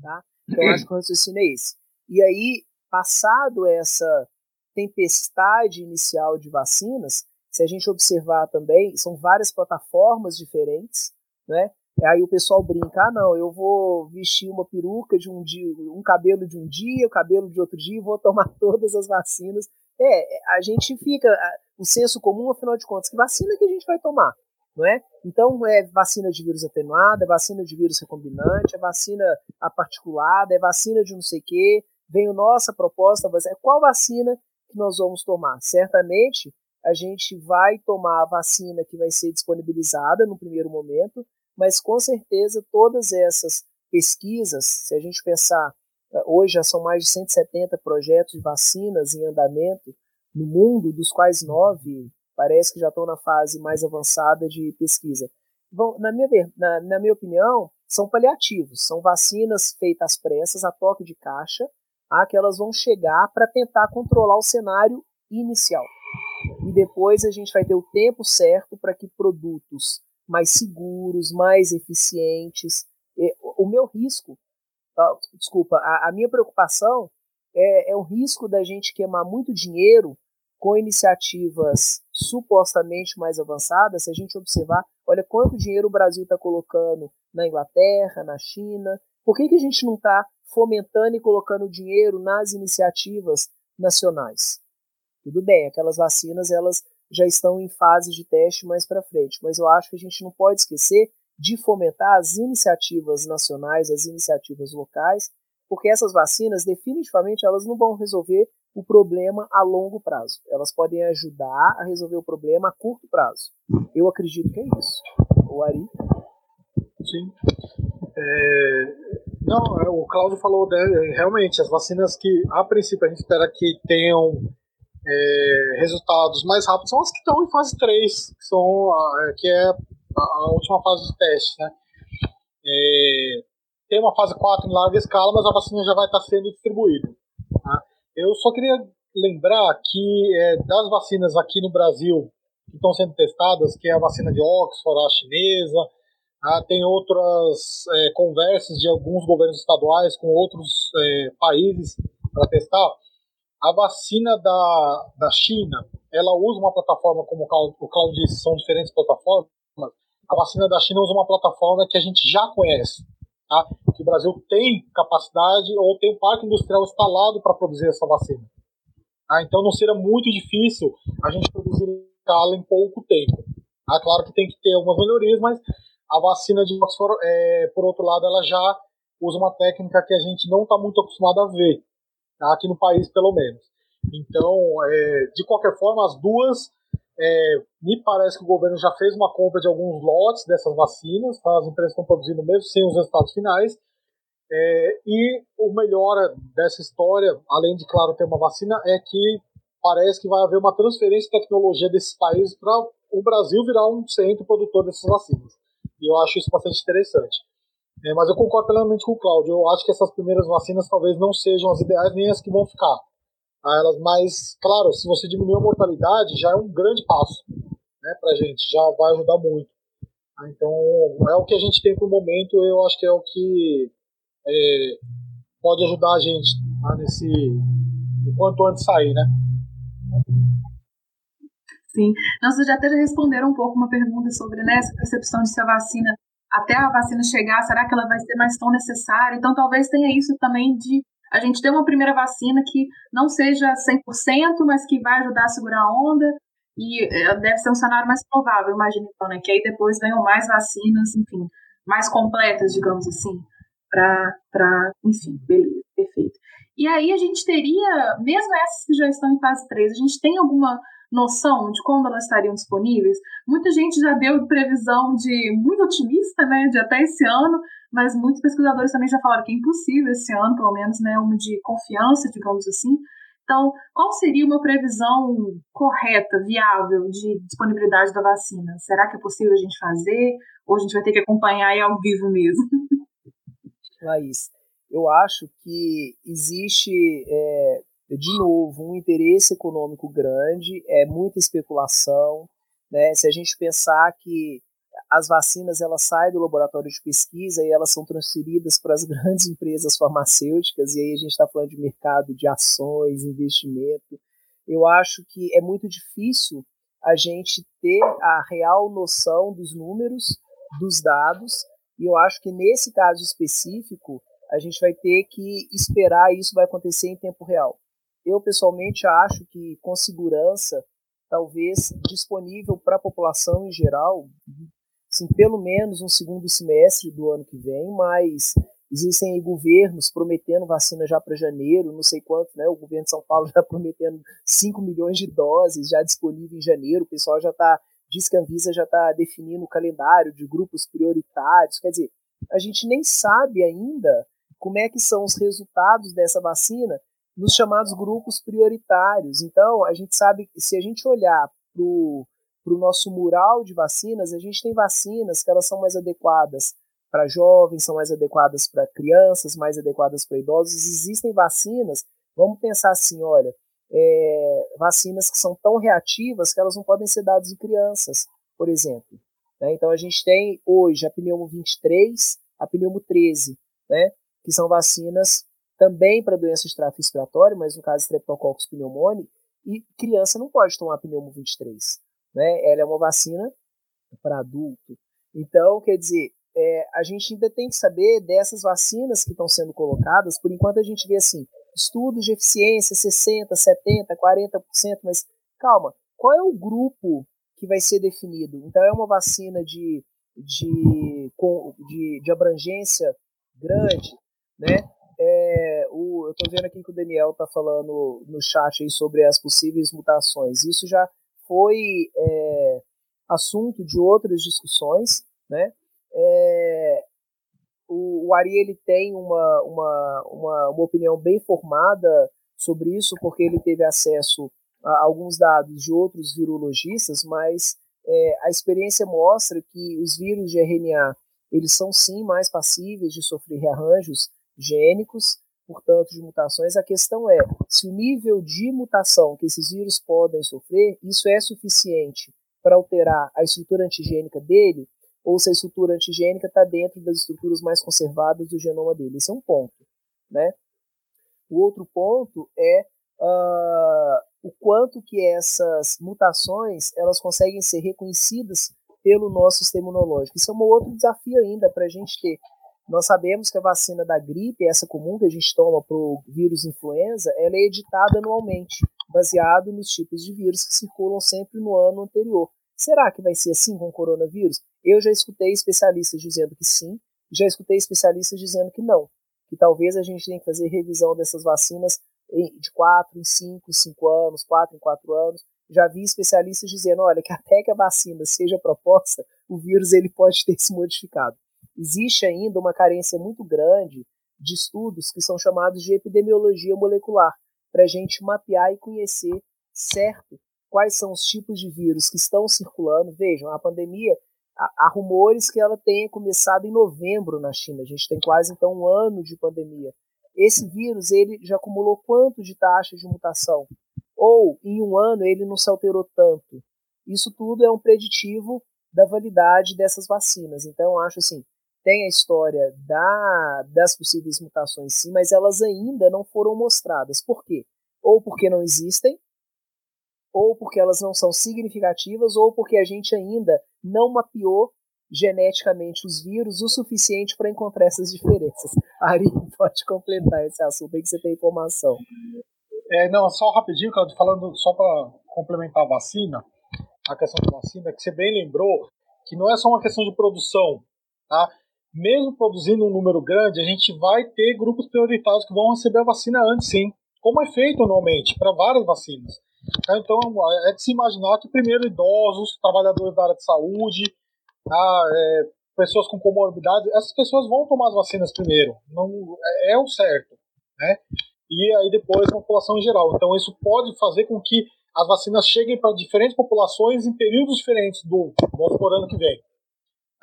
Tá? Então, acho que o raciocínio é esse. E aí, passado essa tempestade inicial de vacinas, se a gente observar também, são várias plataformas diferentes, né? Aí o pessoal brinca, ah, não, eu vou vestir uma peruca de um dia, um cabelo de um dia, o cabelo de outro dia, e vou tomar todas as vacinas. É, a gente fica, o senso comum, afinal de contas, que vacina que a gente vai tomar? Não é? Então, é vacina de vírus atenuado, é vacina de vírus recombinante, é vacina particulada, é vacina de não sei o quê. Vem a nossa proposta, é qual vacina que nós vamos tomar? Certamente, a gente vai tomar a vacina que vai ser disponibilizada no primeiro momento, mas com certeza todas essas pesquisas, se a gente pensar, eh, hoje já são mais de 170 projetos de vacinas em andamento no mundo, dos quais nove parece que já estão na fase mais avançada de pesquisa. Bom, na minha, na, na minha opinião, são paliativos, são vacinas feitas às pressas, a toque de caixa, a que elas vão chegar para tentar controlar o cenário inicial. E depois a gente vai ter o tempo certo para que produtos mais seguros, mais eficientes. O meu risco, ah, desculpa, a, a minha preocupação é, é o risco da gente queimar muito dinheiro com iniciativas supostamente mais avançadas, se a gente observar, olha quanto dinheiro o Brasil está colocando na Inglaterra, na China, por que, que a gente não está fomentando e colocando dinheiro nas iniciativas nacionais? Tudo bem, aquelas vacinas elas já estão em fase de teste mais para frente. Mas eu acho que a gente não pode esquecer de fomentar as iniciativas nacionais, as iniciativas locais, porque essas vacinas definitivamente elas não vão resolver o problema a longo prazo. Elas podem ajudar a resolver o problema a curto prazo. Eu acredito que é isso. O Ari? Sim. É, não, é, o Cláudio falou né, realmente as vacinas que a princípio a gente espera que tenham é, resultados mais rápidos são as que estão em fase 3, que, são a, que é a, a, última fase de teste. Né? É, tem uma fase 4 em larga escala, mas a vacina já vai estar sendo distribuída. Tá? Eu só queria lembrar que é, das vacinas aqui no Brasil que estão sendo testadas, que é a vacina de Oxford, a chinesa, tá? tem outras é, conversas de alguns governos estaduais com outros é, países para testar. A vacina da, da China, ela usa uma plataforma, como o Claudio disse, são diferentes plataformas. A vacina da China usa uma plataforma que a gente já conhece, tá? que o Brasil tem capacidade ou tem um parque industrial instalado para produzir essa vacina. Tá? Então não seria muito difícil a gente produzir escala em pouco tempo. Tá? Claro que tem que ter algumas melhorias, mas a vacina de Oxford, é, por outro lado, ela já usa uma técnica que a gente não está muito acostumado a ver? Aqui no país pelo menos. Então, é, de qualquer forma, as duas, é, me parece que o governo já fez uma compra de alguns lotes dessas vacinas, tá? as empresas estão produzindo mesmo sem os resultados finais. É, e o melhor dessa história, além de, claro, ter uma vacina, é que parece que vai haver uma transferência de tecnologia desses países para o Brasil virar um centro produtor dessas vacinas. E eu acho isso bastante interessante. É, mas eu concordo plenamente com o Cláudio. Eu acho que essas primeiras vacinas talvez não sejam as ideais nem as que vão ficar. Tá? Elas mais, claro, se você diminuir a mortalidade, já é um grande passo né, para a gente, já vai ajudar muito. Então, é o que a gente tem por momento, eu acho que é o que é, pode ajudar a gente tá, nesse. o quanto antes sair, né? Sim. Nós já até responderam um pouco uma pergunta sobre né, essa percepção de se a vacina, até a vacina chegar, será que ela vai ser mais tão necessária? Então, talvez tenha isso também de a gente ter uma primeira vacina que não seja 100%, mas que vai ajudar a segurar a onda, e é, deve ser um cenário mais provável, imagina então, né? Que aí depois venham mais vacinas, enfim, mais completas, digamos assim, para, enfim, beleza, perfeito. E aí a gente teria, mesmo essas que já estão em fase 3, a gente tem alguma noção de quando elas estariam disponíveis? Muita gente já deu previsão de muito otimista, né, de até esse ano, mas muitos pesquisadores também já falaram que é impossível esse ano, pelo menos, né, uma de confiança, digamos assim. Então, qual seria uma previsão correta, viável de disponibilidade da vacina? Será que é possível a gente fazer? Ou a gente vai ter que acompanhar aí ao vivo mesmo? Laís, eu acho que existe, é, de novo, um interesse econômico grande, é muita especulação. Né? Se a gente pensar que as vacinas elas saem do laboratório de pesquisa e elas são transferidas para as grandes empresas farmacêuticas, e aí a gente está falando de mercado de ações, investimento. Eu acho que é muito difícil a gente ter a real noção dos números, dos dados, e eu acho que nesse caso específico, a gente vai ter que esperar isso vai acontecer em tempo real. Eu, pessoalmente, acho que com segurança, talvez disponível para a população em geral, assim, pelo menos um segundo semestre do ano que vem, mas existem governos prometendo vacina já para janeiro, não sei quanto, né? O governo de São Paulo está prometendo 5 milhões de doses já disponíveis em janeiro, o pessoal já está, diz que a Anvisa já está definindo o calendário de grupos prioritários, quer dizer, a gente nem sabe ainda como é que são os resultados dessa vacina nos chamados grupos prioritários. Então, a gente sabe que se a gente olhar para o nosso mural de vacinas, a gente tem vacinas que elas são mais adequadas para jovens, são mais adequadas para crianças, mais adequadas para idosos. Existem vacinas, vamos pensar assim, olha, é, vacinas que são tão reativas que elas não podem ser dadas em crianças, por exemplo. Né? Então a gente tem hoje a pneumo 23, a pneumo 13, né? que são vacinas também para doenças de tráfego respiratório, mas no caso Streptococcus pneumoniae, e criança não pode tomar pneumo 23 né? Ela é uma vacina para adulto. Então, quer dizer, é, a gente ainda tem que saber dessas vacinas que estão sendo colocadas. Por enquanto, a gente vê assim, estudos de eficiência 60%, 70%, 40%, mas calma, qual é o grupo que vai ser definido? Então, é uma vacina de, de, de, de abrangência grande, né? É, o, eu estou vendo aqui que o Daniel está falando no chat aí sobre as possíveis mutações. Isso já foi é, assunto de outras discussões, né? É, o, o Ari ele tem uma, uma, uma, uma opinião bem formada sobre isso, porque ele teve acesso a alguns dados de outros virologistas, mas é, a experiência mostra que os vírus de RNA eles são sim mais passíveis de sofrer rearranjos gênicos portanto, de mutações, a questão é se o nível de mutação que esses vírus podem sofrer, isso é suficiente para alterar a estrutura antigênica dele, ou se a estrutura antigênica está dentro das estruturas mais conservadas do genoma dele. Esse é um ponto. Né? O outro ponto é uh, o quanto que essas mutações elas conseguem ser reconhecidas pelo nosso sistema imunológico. Isso é um outro desafio ainda para a gente ter nós sabemos que a vacina da gripe, essa comum que a gente toma para o vírus influenza, ela é editada anualmente, baseado nos tipos de vírus que circulam sempre no ano anterior. Será que vai ser assim com o coronavírus? Eu já escutei especialistas dizendo que sim, já escutei especialistas dizendo que não, que talvez a gente tenha que fazer revisão dessas vacinas de 4 em 5, 5 anos, 4 em 4 anos. Já vi especialistas dizendo, olha, que até que a vacina seja proposta, o vírus ele pode ter se modificado existe ainda uma carência muito grande de estudos que são chamados de epidemiologia molecular, para a gente mapear e conhecer certo quais são os tipos de vírus que estão circulando. Vejam, a pandemia, há, rumores que ela tenha começado em novembro na China. A gente tem quase então um ano de pandemia. Esse vírus ele já acumulou quanto de taxa de mutação? Ou em um ano ele não se alterou tanto? Isso tudo é um preditivo da validade dessas vacinas. Então, eu acho assim, tem a história da, das possíveis mutações sim, mas elas ainda não foram mostradas. Por quê? Ou porque não existem, ou porque elas não são significativas, ou porque a gente ainda não mapeou geneticamente os vírus o suficiente para encontrar essas diferenças. Ari, pode completar esse assunto aí que você tem informação. É, não, só rapidinho, Claudio, falando só para complementar a vacina, a questão da vacina, que você bem lembrou que não é só uma questão de produção, tá? Mesmo produzindo um número grande, a gente vai ter grupos prioritários que vão receber a vacina antes, sim, como é feito anualmente para várias vacinas. Então, é de se imaginar que primeiro idosos, trabalhadores da área de saúde, tá, é, pessoas com comorbidade, essas pessoas vão tomar as vacinas primeiro. Não, é, é o certo, né? E aí depois a população em geral. Então, isso pode fazer com que as vacinas cheguem para diferentes populações em períodos diferentes do, vamos ano que vem.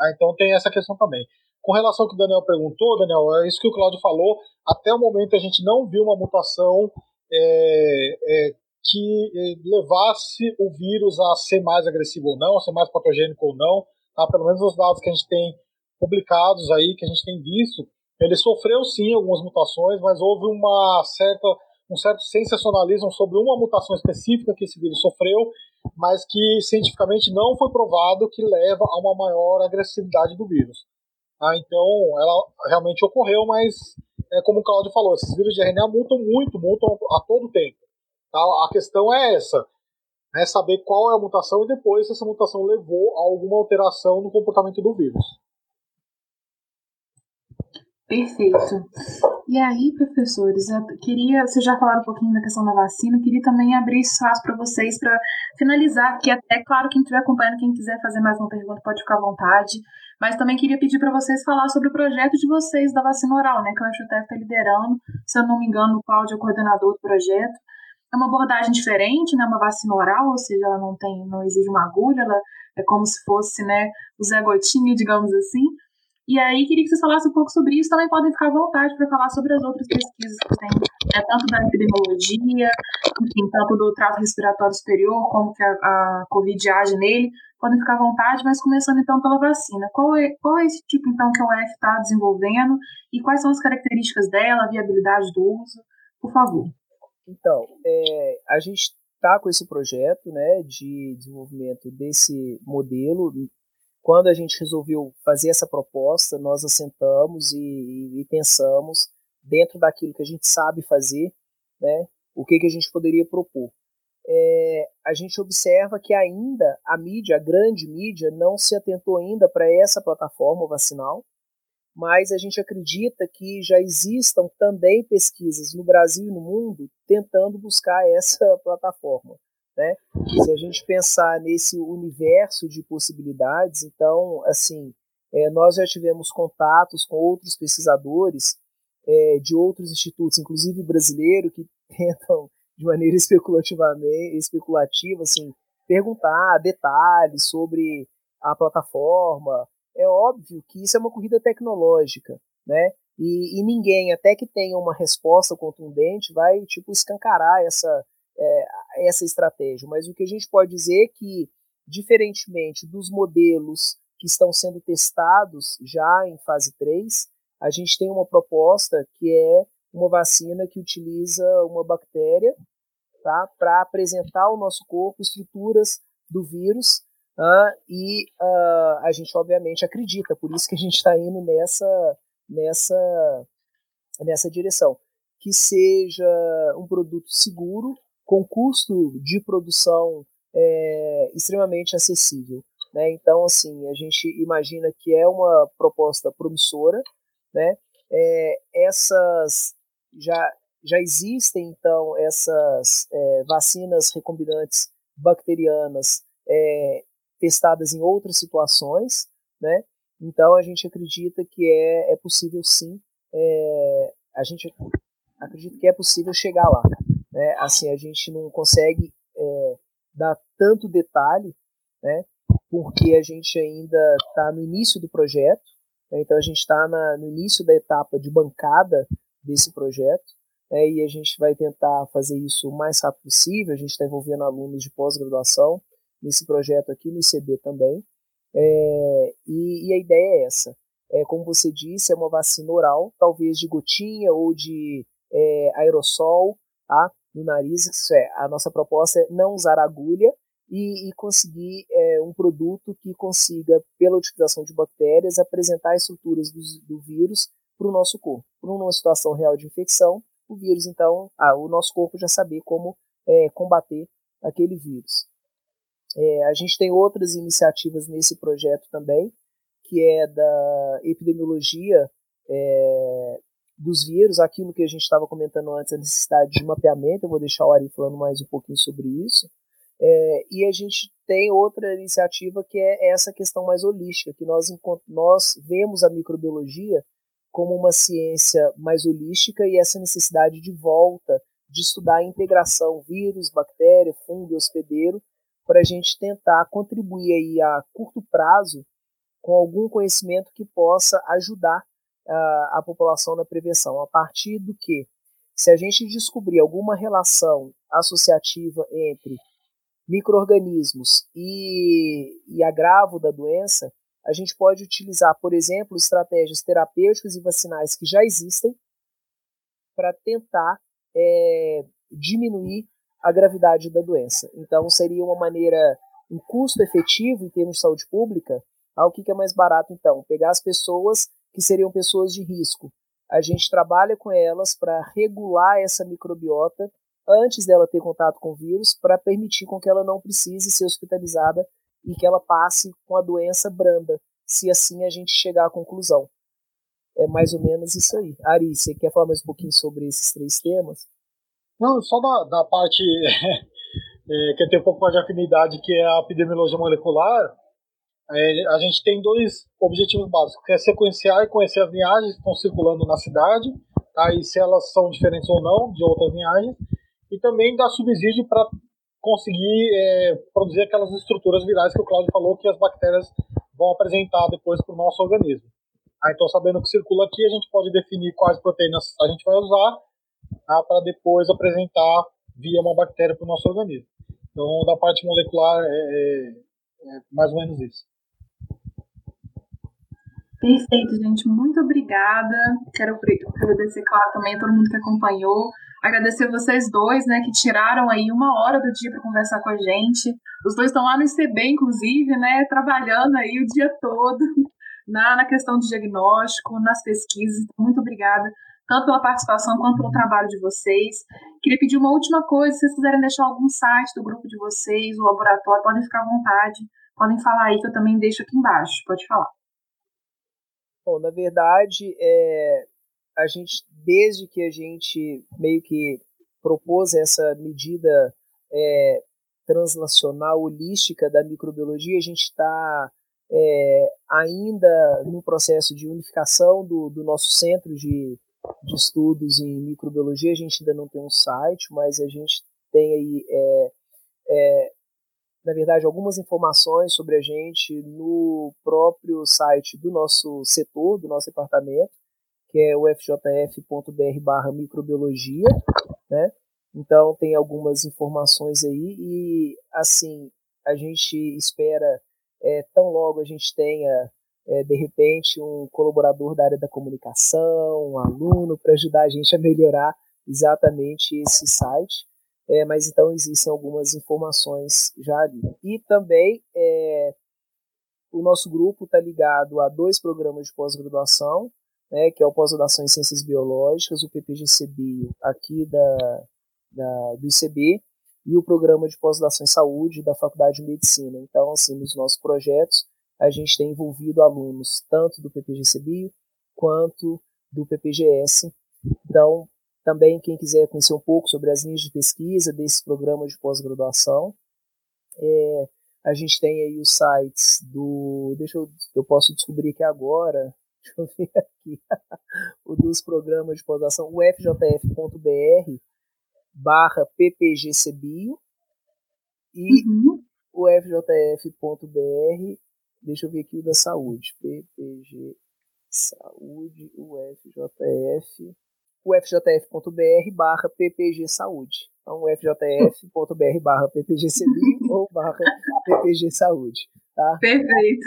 Ah, então tem essa questão também. Com relação ao que o Daniel perguntou, Daniel, é isso que o Claudio falou. Até o momento a gente não viu uma mutação é, é, que é, levasse o vírus a ser mais agressivo ou não, a ser mais patogênico ou não. Tá? Pelo menos os dados que a gente tem publicados aí, que a gente tem visto, ele sofreu sim algumas mutações, mas houve uma certa um certo sensacionalismo sobre uma mutação específica que esse vírus sofreu, mas que cientificamente não foi provado que leva a uma maior agressividade do vírus. Ah, então, ela realmente ocorreu, mas é como o Claudio falou, esses vírus de RNA mutam muito, mutam a todo tempo. Tá? A questão é essa, é saber qual é a mutação e depois se essa mutação levou a alguma alteração no comportamento do vírus. Perfeito. E aí, professores, eu queria, vocês já falaram um pouquinho da questão da vacina, queria também abrir espaço para vocês para finalizar, que até, claro, quem estiver acompanhando, quem quiser fazer mais uma pergunta pode ficar à vontade, mas também queria pedir para vocês falar sobre o projeto de vocês da vacina oral, né, que o FUTF está liderando, se eu não me engano, o Cláudio é o coordenador do projeto. É uma abordagem diferente, né, uma vacina oral, ou seja, ela não tem, não exige uma agulha, ela é como se fosse, né, o Zé Gotinha, digamos assim, e aí, queria que vocês falassem um pouco sobre isso. Também podem ficar à vontade para falar sobre as outras pesquisas que tem, né, tanto da epidemiologia, enfim, tanto do trato respiratório superior, como que a, a Covid age nele. Podem ficar à vontade, mas começando então pela vacina. Qual é, qual é esse tipo, então, que a UF está desenvolvendo e quais são as características dela, a viabilidade do uso? Por favor. Então, é, a gente está com esse projeto né, de desenvolvimento desse modelo quando a gente resolveu fazer essa proposta, nós assentamos e, e, pensamos dentro daquilo que a gente sabe fazer, né, o que, que a gente poderia propor. É, a gente observa que ainda a mídia, a grande mídia, não se atentou ainda para essa plataforma vacinal, mas a gente acredita que já existam também pesquisas no Brasil e no mundo tentando buscar essa plataforma. Né? Se a gente pensar nesse universo de possibilidades, então, assim, é, nós já tivemos contatos com outros pesquisadores é, de outros institutos, inclusive brasileiro, que tentam, de maneira especulativamente, especulativa, assim, perguntar detalhes sobre a plataforma. É óbvio que isso é uma corrida tecnológica, né? E, e ninguém, até que tenha uma resposta contundente, vai tipo escancarar essa é, essa estratégia, mas o que a gente pode dizer é que, diferentemente dos modelos que estão sendo testados já em fase 3, a gente tem uma proposta que é uma vacina que utiliza uma bactéria tá, para apresentar ao nosso corpo estruturas do vírus uh, e uh, a gente obviamente acredita, por isso que a gente está indo nessa, nessa, nessa direção. Que seja um produto seguro, com custo de produção é, extremamente acessível. Né? Então, assim, a gente imagina que é uma proposta promissora. Né? É, essas já, já existem, então, essas é, vacinas recombinantes bacterianas é, testadas em outras situações. Né? Então, a gente acredita que é, é possível, sim, é, a gente acredita que é possível chegar lá. Né? Assim, a gente não consegue é, dar tanto detalhe, né? porque a gente ainda está no início do projeto, né? então a gente está no início da etapa de bancada desse projeto, né? e a gente vai tentar fazer isso o mais rápido possível, a gente está envolvendo alunos de pós-graduação nesse projeto aqui no ICB também, É, e, e, a ideia é essa. É, como você disse, é uma vacina oral, talvez de gotinha ou de é, aerossol tá, no nariz. Isso é, a nossa proposta é não usar agulha e, e conseguir é, um produto que consiga, pela utilização de bactérias, apresentar estruturas do, do vírus para o nosso corpo. Por uma situação real de infecção, o vírus, então, ah, o nosso corpo já saber como é, combater aquele vírus. É, a gente tem outras iniciativas nesse projeto também, que é da epidemiologia é, dos vírus, aquilo que a gente estava comentando antes, a necessidade de mapeamento, eu vou deixar o Ari falando mais um pouquinho sobre isso. É, e a gente tem outra iniciativa que é essa questão mais holística, que nós, nós vemos a microbiologia como uma ciência mais holística e essa necessidade de volta de estudar a integração vírus, bactéria, fungo e hospedeiro para a gente tentar contribuir aí a curto prazo com algum conhecimento que possa ajudar uh, a população na prevenção. A partir do que, se a gente descobrir alguma relação associativa entre microorganismos e, e agravo da doença, a gente pode utilizar, por exemplo, estratégias terapêuticas e vacinais que já existem para tentar é, diminuir a gravidade da doença. Então, seria uma maneira, um custo efetivo em termos de saúde pública. Ah, o que é mais barato, então? Pegar as pessoas que seriam pessoas de risco. A gente trabalha com elas para regular essa microbiota antes dela ter contato com o vírus, para permitir com que ela não precise ser hospitalizada e que ela passe com a doença branda, se assim a gente chegar à conclusão. É mais ou menos isso aí. Ari, você quer falar mais um pouquinho sobre esses três temas? Não, só da, da parte é, que tem um pouco mais de afinidade, que é a epidemiologia molecular, é, a gente tem dois objetivos básicos, que é sequenciar e conhecer as linhagens que estão circulando na cidade, tá, se elas são diferentes ou não de outras linhagens, e também dar subsídio para conseguir é, produzir aquelas estruturas virais que o Claudio falou que as bactérias vão apresentar depois para o nosso organismo. Ah, então, sabendo o que circula aqui, a gente pode definir quais proteínas a gente vai usar ah, para depois apresentar via uma bactéria para o nosso organismo. Então, da parte molecular, é, é, é mais ou menos isso. Perfeito, gente. Muito obrigada. Quero agradecer, claro, também a todo mundo que acompanhou. Agradecer vocês dois, né, que tiraram aí uma hora do dia para conversar com a gente. Os dois estão lá no ICB, inclusive, né, trabalhando aí o dia todo na, na questão de diagnóstico, nas pesquisas. Muito obrigada, tanto pela participação quanto pelo trabalho de vocês. Queria pedir uma última coisa, se vocês quiserem deixar algum site do grupo de vocês, o laboratório, podem ficar à vontade, podem falar aí que eu também deixo aqui embaixo. Pode falar. Bom, na verdade, é, a gente, desde que a gente meio que propôs essa medida é, translacional holística da microbiologia, a gente está é, ainda no processo de unificação do, do nosso centro de, de, estudos em microbiologia. A gente ainda não tem um site, mas a gente tem aí, é, é, na verdade, algumas informações sobre a gente no próprio site do nosso setor, do nosso departamento que é o fjf.br barra microbiologia, né? Então tem algumas informações aí e assim a gente espera é, tão logo a gente tenha é, de repente um colaborador da área da comunicação, um aluno para ajudar a gente a melhorar exatamente esse site. É, mas então existem algumas informações já ali. E também é, o nosso grupo está ligado a dois programas de pós-graduação, né, que é o pós-graduação em Ciências Biológicas, o PPGC-Bio aqui da, da, do ICB, e o programa de pós-graduação em Saúde da Faculdade de Medicina. Então, assim, nos nossos projetos, a gente tem envolvido alunos tanto do PPGC-Bio quanto do PPGS. Então, também quem quiser conhecer um pouco sobre as linhas de pesquisa desses programas de pós-graduação, é, a gente tem aí os sites do. Deixa eu. Eu posso descobrir aqui agora. Deixa eu ver aqui. o dos programas de pós-graduação, o fjf.br barra ppgcbio e uhum. o fjf.br, deixa eu ver aqui o da saúde, ppg saúde, o fjf, o fjf.br barra ppg saúde. Então, o fjf.br barra ppgcbio ou barra ppg saúde. Tá? Perfeito.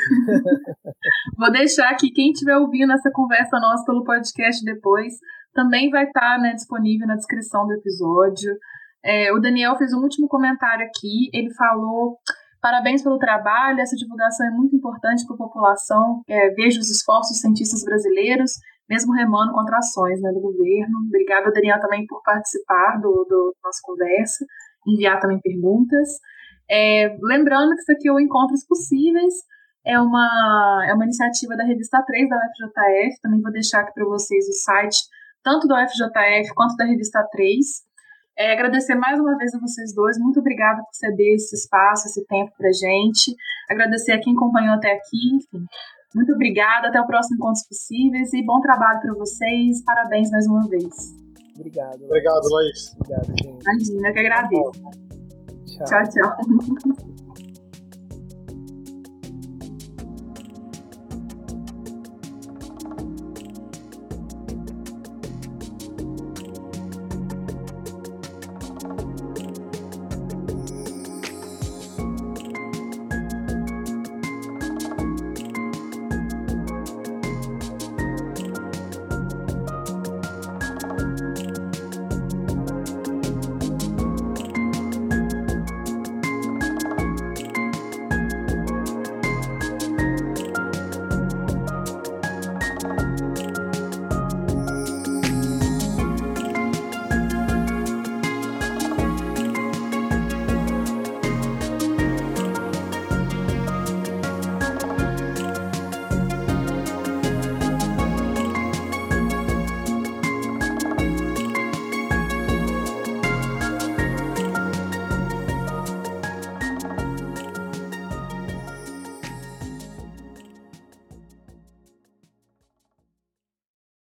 Vou deixar aqui, quem estiver ouvindo essa conversa nossa pelo podcast depois, também vai estar né, disponível na descrição do episódio. É, o Daniel fez um último comentário aqui. Ele falou: parabéns pelo trabalho, essa divulgação é muito importante para a população. É, vejo os esforços dos cientistas brasileiros, mesmo remando contra ações né, do governo. Obrigada, Daniel, também por participar do, do nossa conversa, enviar também perguntas. É, lembrando que isso aqui é o Encontros Possíveis. É uma, é uma iniciativa da revista 3 da UFJF. Também vou deixar aqui para vocês o site, tanto da UFJF quanto da revista 3. É, agradecer mais uma vez a vocês dois. Muito obrigada por ceder esse espaço, esse tempo para gente. Agradecer a quem acompanhou até aqui. Enfim, muito obrigada. Até o próximo Encontros Possíveis e bom trabalho para vocês. Parabéns mais uma vez. Obrigado. Obrigado, Laís. Obrigado, gente. Imagina, eu que agradeço. Tchau, tchau.